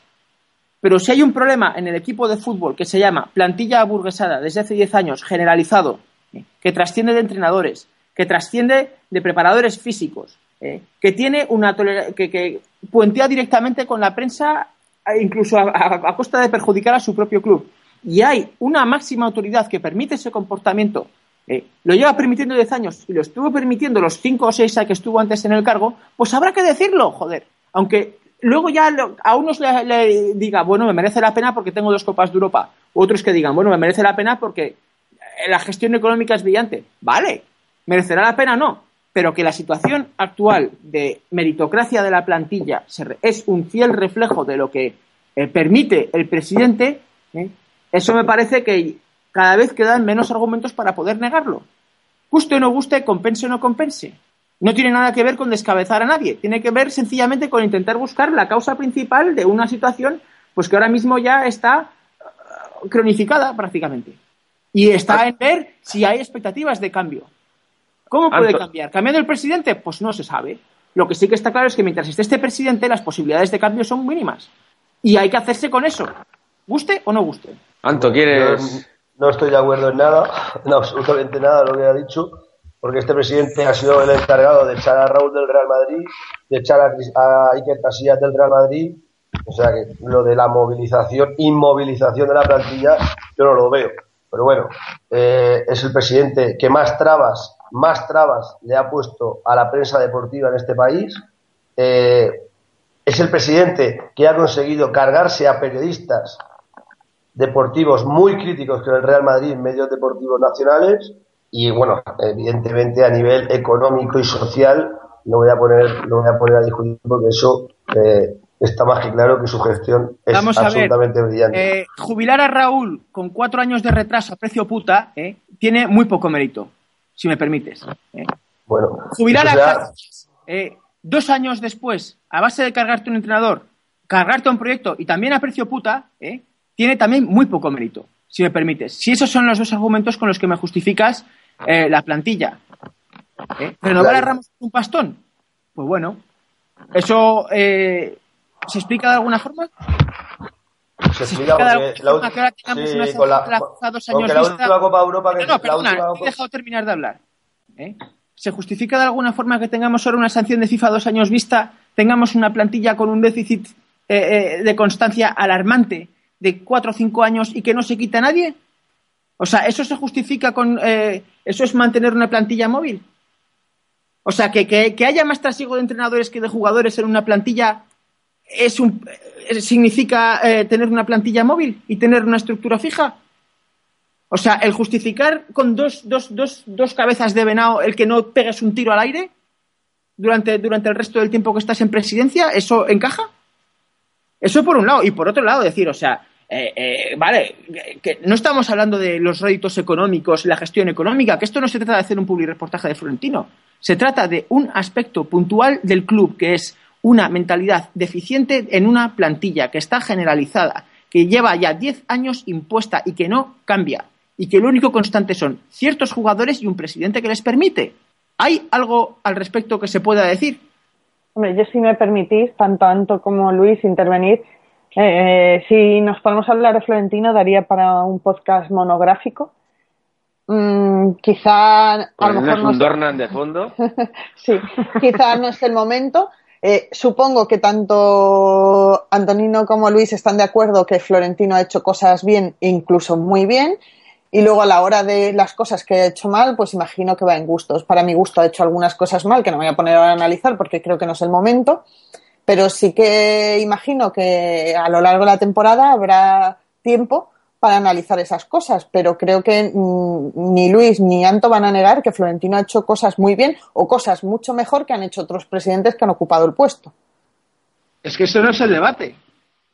Speaker 7: Pero si hay un problema en el equipo de fútbol que se llama plantilla aburguesada desde hace 10 años, generalizado, ¿eh? que trasciende de entrenadores, que trasciende de preparadores físicos, ¿eh? que tiene una que, que puentea directamente con la prensa eh, incluso a, costa de perjudicar a su propio club. Y hay una máxima autoridad que permite ese comportamiento eh, lo lleva permitiendo 10 años y lo estuvo permitiendo los 5 o 6 a que estuvo antes en el cargo, pues habrá que decirlo, joder. Aunque luego ya a unos le, diga, bueno, me merece la pena porque tengo dos Copas de Europa. otros que digan, bueno, me merece la pena porque la gestión económica es brillante. Vale, merecerá la pena, no. Pero que la situación actual de meritocracia de la plantilla es un fiel reflejo de lo que eh, permite el presidente, ¿eh? Eso me parece que cada vez quedan menos argumentos para poder negarlo. Guste o no guste, compense o no compense. No tiene nada que ver con descabezar a nadie, tiene que ver sencillamente con intentar buscar la causa principal de una situación pues que ahora mismo ya está uh, cronificada prácticamente. Y está en ver si hay expectativas de cambio. ¿Cómo puede cambiar? ¿Cambiando el presidente? Pues no se sabe. Lo que sí que está claro es que mientras esté este presidente, las posibilidades de cambio son mínimas. Y hay que hacerse con eso. Guste o no guste.
Speaker 2: Anto, ¿quieres
Speaker 5: no estoy de acuerdo en nada, *laughs* en absolutamente nada de lo que ha dicho, porque este presidente ha sido el encargado de echar a Raúl del Real Madrid, de echar a, Iker Casillas del Real Madrid, o sea que lo de la movilización, inmovilización de la plantilla, yo no lo veo. Pero bueno, eh, es el presidente que más trabas, más trabas le ha puesto a la prensa deportiva en este país. Eh, es el presidente que ha conseguido cargarse a periodistas deportivos muy críticos con el Real Madrid medios deportivos nacionales y bueno, evidentemente a nivel económico y social no voy a poner, no voy a poner a discutir porque eso eh, está más que claro que su gestión es absolutamente brillante.
Speaker 7: Eh, jubilar a Raúl con cuatro años de retraso a precio puta eh, tiene muy poco mérito, si me permites.
Speaker 5: Bueno,
Speaker 7: jubilar a dos años después, a base de cargarte un entrenador, cargarte un proyecto y también a precio puta, ¿eh? Tiene también muy poco mérito, si me permites. Si esos son los dos argumentos con los que me justificas eh, la plantilla. ¿Eh? ¿Renovar a Ramos un pastón? Pues bueno, ¿eso eh, se explica de alguna forma?
Speaker 5: Se explica porque la, última Copa Europa
Speaker 7: no, perdona, he dejado terminar de hablar. ¿eh? ¿Se justifica de alguna forma que tengamos ahora una sanción de FIFA dos años vista, tengamos una plantilla con un déficit de constancia alarmante de cuatro o cinco años y que no se quita a nadie? O sea, ¿eso se justifica con... Eh, ¿Eso es mantener una plantilla móvil? O sea, que, que, haya más trasiego de entrenadores que de jugadores en una plantilla es un, eh, significa eh, tener una plantilla móvil y tener una estructura fija. O sea, el justificar con dos, dos, dos, dos cabezas de venado el que no pegues un tiro al aire durante, durante el resto del tiempo que estás en presidencia, ¿eso encaja? Eso por un lado. Y por otro lado, decir, o sea, eh, eh, vale, que no estamos hablando de los réditos económicos, la gestión económica, que esto no se trata de hacer un public reportaje de Florentino. Se trata de un aspecto puntual del club, que es una mentalidad deficiente en una plantilla que está generalizada, que lleva ya 10 años impuesta y que no cambia, y que lo único constante son ciertos jugadores y un presidente que les permite. ¿Hay algo al respecto que se pueda decir?
Speaker 10: Hombre, yo si me permitís, tanto Anto como Luis, intervenir, eh, si nos ponemos a hablar de Florentino, daría para un podcast monográfico. Mm, quizá a
Speaker 2: lo mejor no un Dornan de fondo. *laughs*
Speaker 10: sí, quizá no es el momento. Eh, supongo que tanto Antonino como Luis están de acuerdo que Florentino ha hecho cosas bien, incluso muy bien, y luego a la hora de las cosas que ha hecho mal, pues imagino que va en gustos. Para mi gusto ha hecho algunas cosas mal que no me voy a poner a analizar porque creo que no es el momento pero sí que imagino que a lo largo de la temporada habrá tiempo para analizar esas cosas, pero creo que mm, ni Luis ni Anto van a negar que Florentino ha hecho cosas muy bien o cosas mucho mejor que han hecho otros presidentes que han ocupado el puesto.
Speaker 7: Es que eso no es el debate.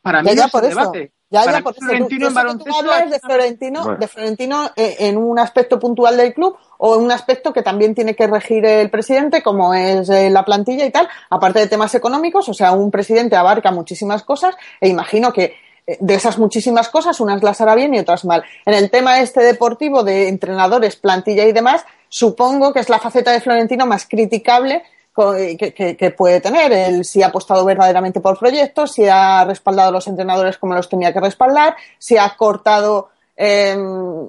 Speaker 7: Para mí no es el debate.
Speaker 10: Ya, ya, porque Florentino en hablas de Florentino, de Florentino eh, en un aspecto puntual del club o en un aspecto que también tiene que regir el presidente, como es eh, la plantilla y tal, aparte de temas económicos, o sea, un presidente abarca muchísimas cosas e imagino que de esas muchísimas cosas, unas las hará bien y otras mal. En el tema este deportivo de entrenadores, plantilla y demás, supongo que es la faceta de Florentino más criticable que, puede tener. Él si ha apostado verdaderamente por proyectos, si ha respaldado a los entrenadores como los tenía que respaldar, si ha cortado em,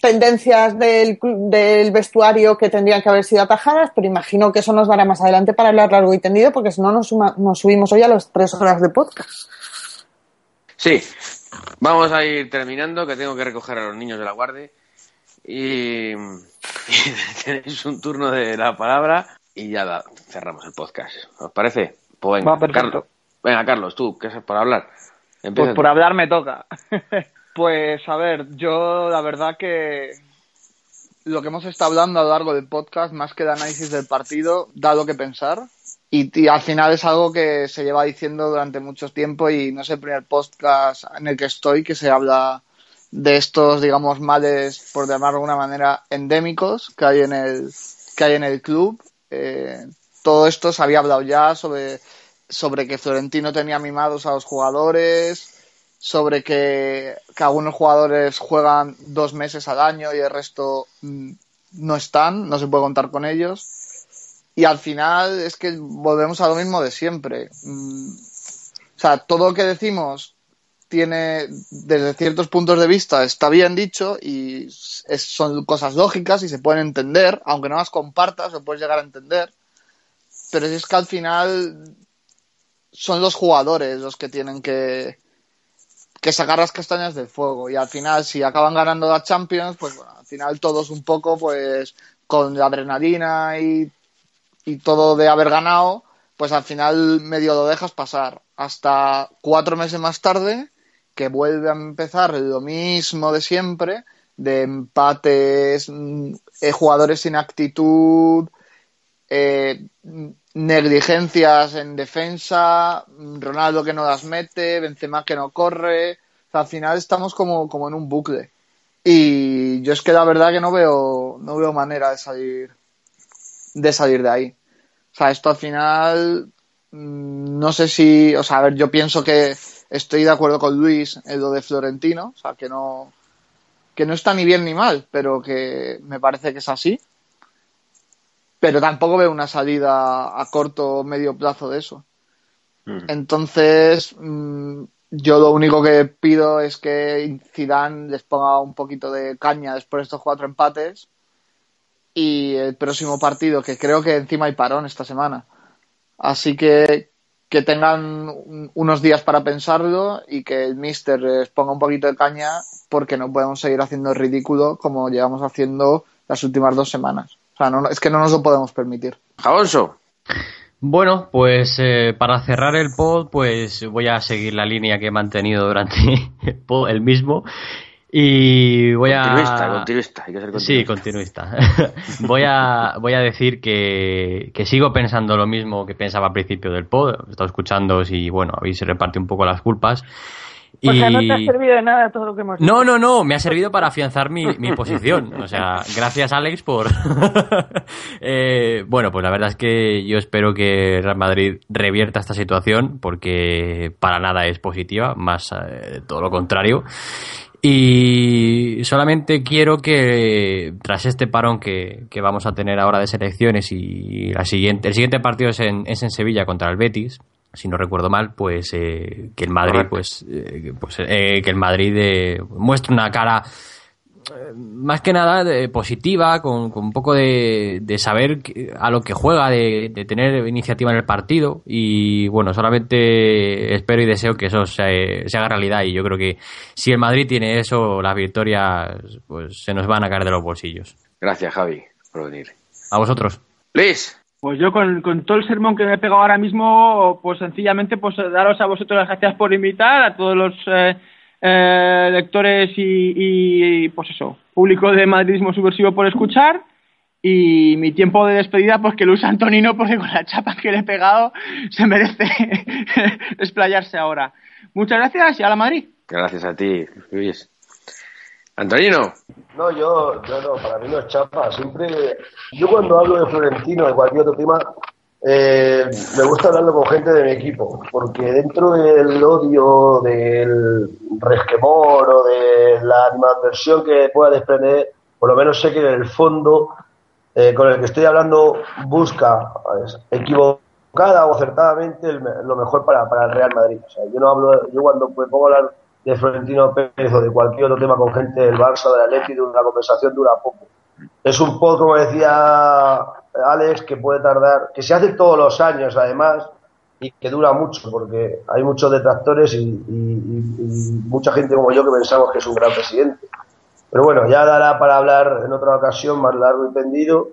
Speaker 10: tendencias del, del, vestuario que tendrían que haber sido atajadas, pero imagino que eso nos dará más adelante para hablar largo y tendido, porque si no nos, nos subimos hoy a las tres horas de podcast.
Speaker 2: Sí, vamos a ir terminando, que tengo que recoger a los niños de la guardia. Y, *laughs* tenéis un turno de la palabra y ya cerramos el podcast. ¿Os parece? Pues venga, Carlos, venga, Carlos, tú, ¿qué es por hablar?
Speaker 8: Pues por hablar me toca. *laughs* pues a ver, yo la verdad que lo que hemos estado hablando a lo largo del podcast, más que de análisis del partido, da lo que pensar. Y, al final es algo que se lleva diciendo durante mucho tiempo y no es el primer podcast en el que estoy que se habla de estos, digamos, males, por llamarlo de alguna manera, endémicos que hay en el, que hay en el club eh, todo esto se había hablado ya sobre, sobre que Florentino tenía mimados a los jugadores, sobre que, algunos jugadores juegan dos meses al año y el resto mm, no están, no se puede contar con ellos. Y al final es que volvemos a lo mismo de siempre. Mm, o sea, todo lo que decimos tiene, desde ciertos puntos de vista, está bien dicho y son cosas lógicas y se pueden entender, aunque no las compartas, lo puedes llegar a entender. Pero es que al final son los jugadores los que tienen que, que sacar las castañas del fuego. Y al final, si acaban ganando la Champions, pues bueno, al final todos un poco, pues con la adrenalina y, y todo de haber ganado, pues al final medio lo dejas pasar. Hasta cuatro meses más tarde que vuelve a empezar lo mismo de siempre, de empates, mm, eh, jugadores sin actitud, eh, negligencias en defensa, Ronaldo que no las mete, Benzema que no corre, al final estamos como, como en un bucle. Y yo es que la verdad que no veo, no veo manera de salir, de salir de ahí. O sea, esto al final, mm, no sé si, o sea, a ver, yo pienso que estoy de acuerdo con Luis en lo de Florentino, o sea, que no, que no está ni bien ni mal, pero que me parece que es así. Pero tampoco veo una salida a corto o medio plazo de eso. Entonces, mm, yo lo único que pido es que Zidane les ponga un poquito de caña después de estos cuatro empates y el próximo partido, que creo que encima hay parón esta semana. Así que que tengan unos días para pensarlo y que el Mister les ponga un poquito de caña porque no podemos seguir haciendo el ridículo como llevamos haciendo las últimas dos semanas. O sea, no, es que no nos lo podemos permitir.
Speaker 2: Alonso.
Speaker 4: Bueno, pues eh, para cerrar el pod, pues voy a seguir la línea que he mantenido durante *laughs* el mismo y voy a.
Speaker 2: Continuista, continuista, hay que ser
Speaker 4: continuista. Sí, continuista. *laughs* voy, a, voy a decir que, que, sigo pensando lo mismo que pensaba al principio del pod. He estado escuchando y, bueno, habéis repartido un poco las culpas.
Speaker 8: O sea, no te ha servido de nada todo lo que hemos
Speaker 4: dicho. No, no, no, me ha servido para afianzar mi, mi posición. O sea, gracias Alex por... *laughs* eh, bueno, pues la verdad es que yo espero que Real Madrid revierta esta situación porque para nada es positiva, más eh, todo lo contrario. Y solamente quiero que tras este parón que, vamos a tener ahora de selecciones y la siguiente, el siguiente partido es en, es en Sevilla contra el Betis, si no recuerdo mal, pues eh, que el Madrid, pues, eh, pues eh, que el Madrid muestre una cara más que nada positiva, con, un poco de, saber a lo que juega, de, tener iniciativa en el partido. Y bueno, solamente espero y deseo que eso se, haga realidad. Y yo creo que si el Madrid tiene eso, las victorias pues se nos van a caer de los bolsillos.
Speaker 2: Gracias, Javi, por venir.
Speaker 4: A vosotros.
Speaker 2: Luis.
Speaker 8: Pues yo con, todo el sermón que me he pegado ahora mismo, pues sencillamente pues daros a vosotros las gracias por invitar, a todos los... Eh, eh, lectores y, pues eso, público de madridismo subversivo por escuchar. Y mi tiempo de despedida, pues que Luis Antonino, porque con la chapa que le he pegado, se merece *laughs* desplayarse ahora. Muchas gracias y a la Madrid.
Speaker 2: Gracias a ti, Luis. Antonino.
Speaker 5: No, yo, yo no, para mí no es chapa. Siempre, yo cuando hablo de Florentino, de cualquier otro tema, eh, me gusta hablarlo con gente de mi equipo, porque dentro del odio, del resquemor o de la animadversión que pueda desprender, por lo menos sé que en el fondo eh, con el que estoy hablando busca pues, equivocada o acertadamente lo mejor para, el Real Madrid. O sea, yo no hablo, yo cuando me pongo a hablar de Florentino Pérez o de cualquier otro tema con gente del Barça, del Atlético, una conversación dura poco. Es un poco, como decía Alex, que puede tardar, que se hace todos los años además y que dura mucho porque hay muchos detractores y, mucha gente como yo que pensamos que es un gran presidente. Pero bueno, ya dará para hablar en otra ocasión más largo y tendido.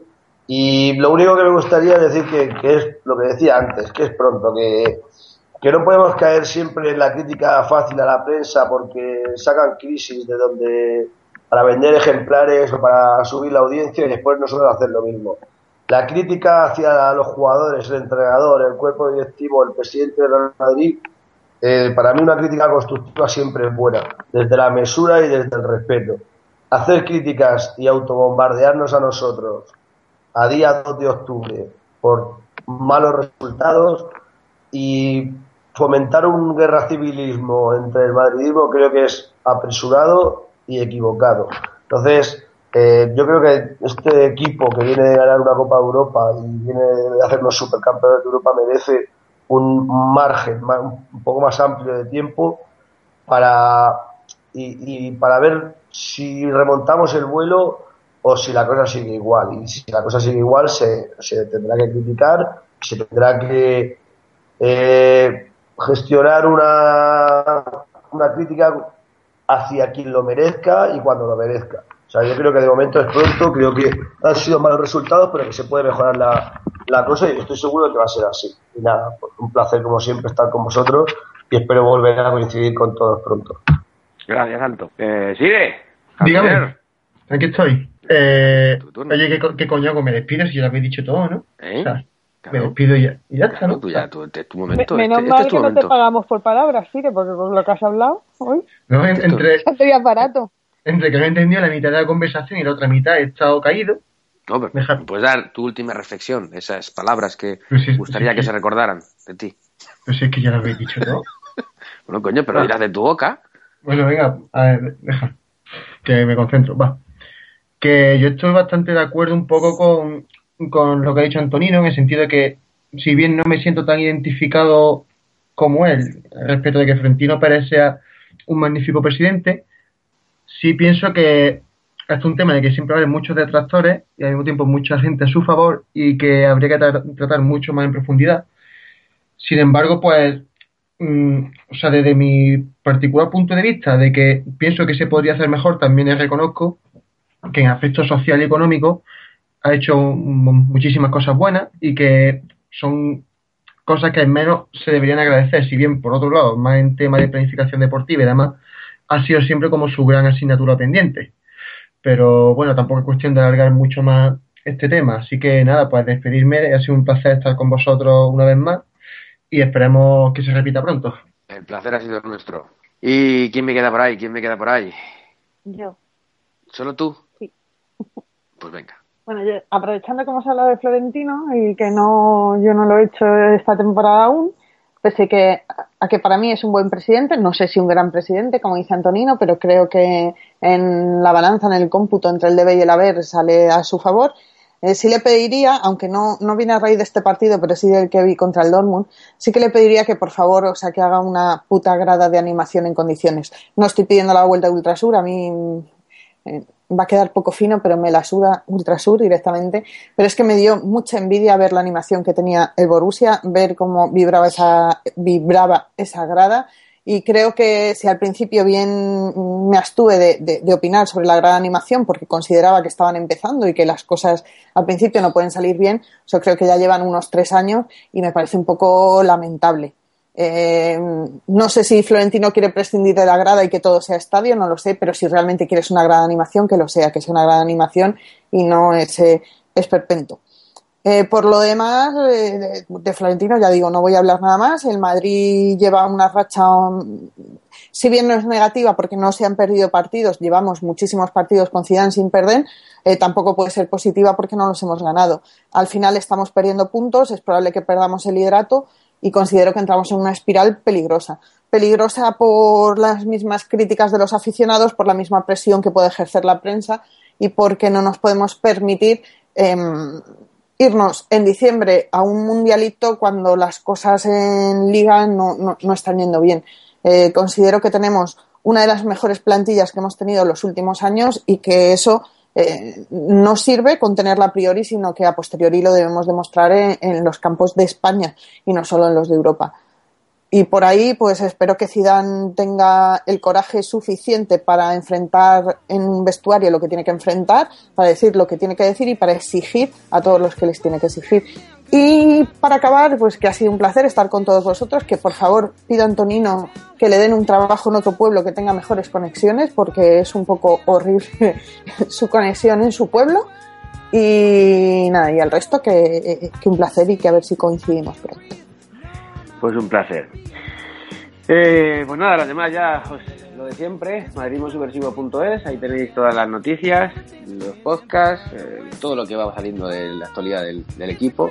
Speaker 5: Y lo único que me gustaría decir que, que es lo que decía antes, que es pronto, que, que no podemos caer siempre en la crítica fácil a la prensa porque sacan crisis de donde para vender ejemplares o para subir la audiencia y después nosotros hacer lo mismo. La crítica hacia los jugadores, el entrenador, el cuerpo directivo, el presidente de Real Madrid, eh, para mí una crítica constructiva siempre es buena, desde la mesura y desde el respeto. Hacer críticas y autobombardearnos a nosotros a día 2 de octubre por malos resultados y fomentar un guerra civilismo entre el madridismo creo que es apresurado y equivocado. Entonces, eh, yo creo que este equipo que viene de ganar una Copa de Europa y viene de hacernos supercampeones de Europa merece un margen un poco más amplio de tiempo para y, para ver si remontamos el vuelo o si la cosa sigue igual. Y si la cosa sigue igual, se, se tendrá que criticar, se tendrá que eh, gestionar una, una crítica hacia quien lo merezca y cuando lo merezca. O sea, yo creo que de momento es pronto, creo que han sido malos resultados, pero que se puede mejorar la, la cosa y estoy seguro de que va a ser así. Y nada, pues, un placer como siempre estar con vosotros y espero volver a coincidir con todos pronto.
Speaker 2: Gracias, Alto. Eh, ¿Sigue?
Speaker 9: Dígame. Aquí estoy. Eh, oye, ¿qué, ¿qué, coño hago? Me despido si ya lo habéis dicho todo, ¿no?
Speaker 2: ¿Eh?
Speaker 9: O sea, me despido y ya, y ya está, ¿no?
Speaker 2: Tú ya, tu, tu momento.
Speaker 10: menos
Speaker 2: este,
Speaker 10: mal
Speaker 2: este es tu
Speaker 10: que no te pagamos por palabras, Sire, porque con lo que has hablado hoy,
Speaker 9: No, en- entre,
Speaker 10: sería aparato.
Speaker 9: entre que no he entendido la mitad de la conversación y la otra mitad he estado caído.
Speaker 2: No, pero
Speaker 9: Deja-
Speaker 2: puedes dar tu última reflexión, esas palabras que
Speaker 9: Pues sí,
Speaker 2: gustaría
Speaker 9: sí,
Speaker 2: que
Speaker 9: sí.
Speaker 2: se recordaran de ti.
Speaker 9: No sé, es que ya lo habéis dicho todo. *laughs*
Speaker 2: Bueno, coño, pero
Speaker 9: Ah.
Speaker 2: dirás de tu boca.
Speaker 9: Bueno, venga, a ver, deja. Que me concentro, va. Que yo estoy bastante de acuerdo un poco con, con lo que ha dicho Antonino, en el sentido de que, si bien no me siento tan identificado como él, respecto de que Florentino Pérez sea un magnífico presidente, sí pienso que es un tema de que siempre haber muchos detractores y al mismo tiempo mucha gente a su favor y que habría que tra- tratar mucho más en profundidad. Sin embargo, pues mm, o sea, desde mi particular punto de vista, de que pienso que se podría hacer mejor, también reconozco que en aspecto social y económico ha hecho muchísimas cosas buenas y que son cosas que al menos se deberían agradecer, si bien por otro lado, más en tema de planificación deportiva y demás, ha sido siempre como su gran asignatura pendiente. Pero bueno, tampoco es cuestión de alargar mucho más este tema. Así que nada, pues despedirme, ha sido un placer estar con vosotros una vez más y esperemos que se repita pronto.
Speaker 2: El placer ha sido nuestro. ¿Y quién me queda por ahí? ¿Quién me queda por ahí?
Speaker 10: Yo.
Speaker 2: ¿Solo tú?
Speaker 10: Sí.
Speaker 2: Pues venga.
Speaker 10: Bueno, aprovechando que hemos hablado de Florentino y que no, yo no lo he hecho esta temporada aún, pese que, a que para mí es un buen presidente, no sé si un gran presidente, como dice Antonino, pero creo que en la balanza, en el cómputo entre el debe y el haber, sale a su favor. Eh, sí le pediría, aunque no, no viene a raíz de este partido, pero sí del que vi contra el Dortmund, sí que le pediría que por favor, o sea, que haga una puta grada de animación en condiciones. No estoy pidiendo la vuelta de Ultrasur, a mí eh, va a quedar poco fino, pero me la suda Ultrasur directamente. Pero es que me dio mucha envidia ver la animación que tenía el Borussia, ver cómo vibraba esa, vibraba esa grada. Y creo que si al principio bien me abstuve de, de, de opinar sobre la gran animación porque consideraba que estaban empezando y que las cosas al principio no pueden salir bien, yo creo que ya llevan unos tres años y me parece un poco lamentable. Eh, no sé si Florentino quiere prescindir de la grada y que todo sea estadio, no lo sé, pero si realmente quieres una gran animación, que lo sea, que sea una gran animación y no ese esperpento. Eh, por lo demás, eh, de, Florentino, ya digo, no voy a hablar nada más. El Madrid lleva una racha. Si bien no es negativa porque no se han perdido partidos, llevamos muchísimos partidos con Zidane sin perder, tampoco puede ser positiva porque no los hemos ganado. Al final estamos perdiendo puntos, es probable que perdamos el liderato y considero que entramos en una espiral peligrosa. Peligrosa por las mismas críticas de los aficionados, por la misma presión que puede ejercer la prensa y porque no nos podemos permitir em, irnos en diciembre a un mundialito cuando las cosas en liga no, están yendo bien. Eh, considero que tenemos una de las mejores plantillas que hemos tenido en los últimos años y que eso eh, no sirve con tenerla a priori, sino que a posteriori lo debemos demostrar en, los campos de España y no solo en los de Europa. Y por ahí, pues espero que Zidane tenga el coraje suficiente para enfrentar en un vestuario lo que tiene que enfrentar, para decir lo que tiene que decir y para exigir a todos los que les tiene que exigir. Y para acabar, pues que ha sido un placer estar con todos vosotros, que por favor pido a Antonino que le den un trabajo en otro pueblo que tenga mejores conexiones, porque es un poco horrible *laughs* su conexión en su pueblo. Y nada, y al resto que, que un placer y que a ver si coincidimos pronto.
Speaker 2: Pues un placer. Eh, pues nada, las demás ya pues, lo de siempre, madridmosubversivo.es, ahí tenéis todas las noticias, los podcasts, eh, todo lo que va saliendo de la actualidad del, equipo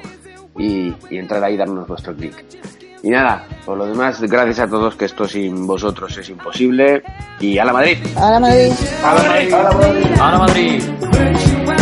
Speaker 2: y, entrar ahí y darnos vuestro clic. Y nada, por lo demás, gracias a todos que esto sin vosotros es imposible y a la Madrid.
Speaker 10: A la Madrid.
Speaker 2: A la Madrid. A la Madrid.
Speaker 12: A la Madrid.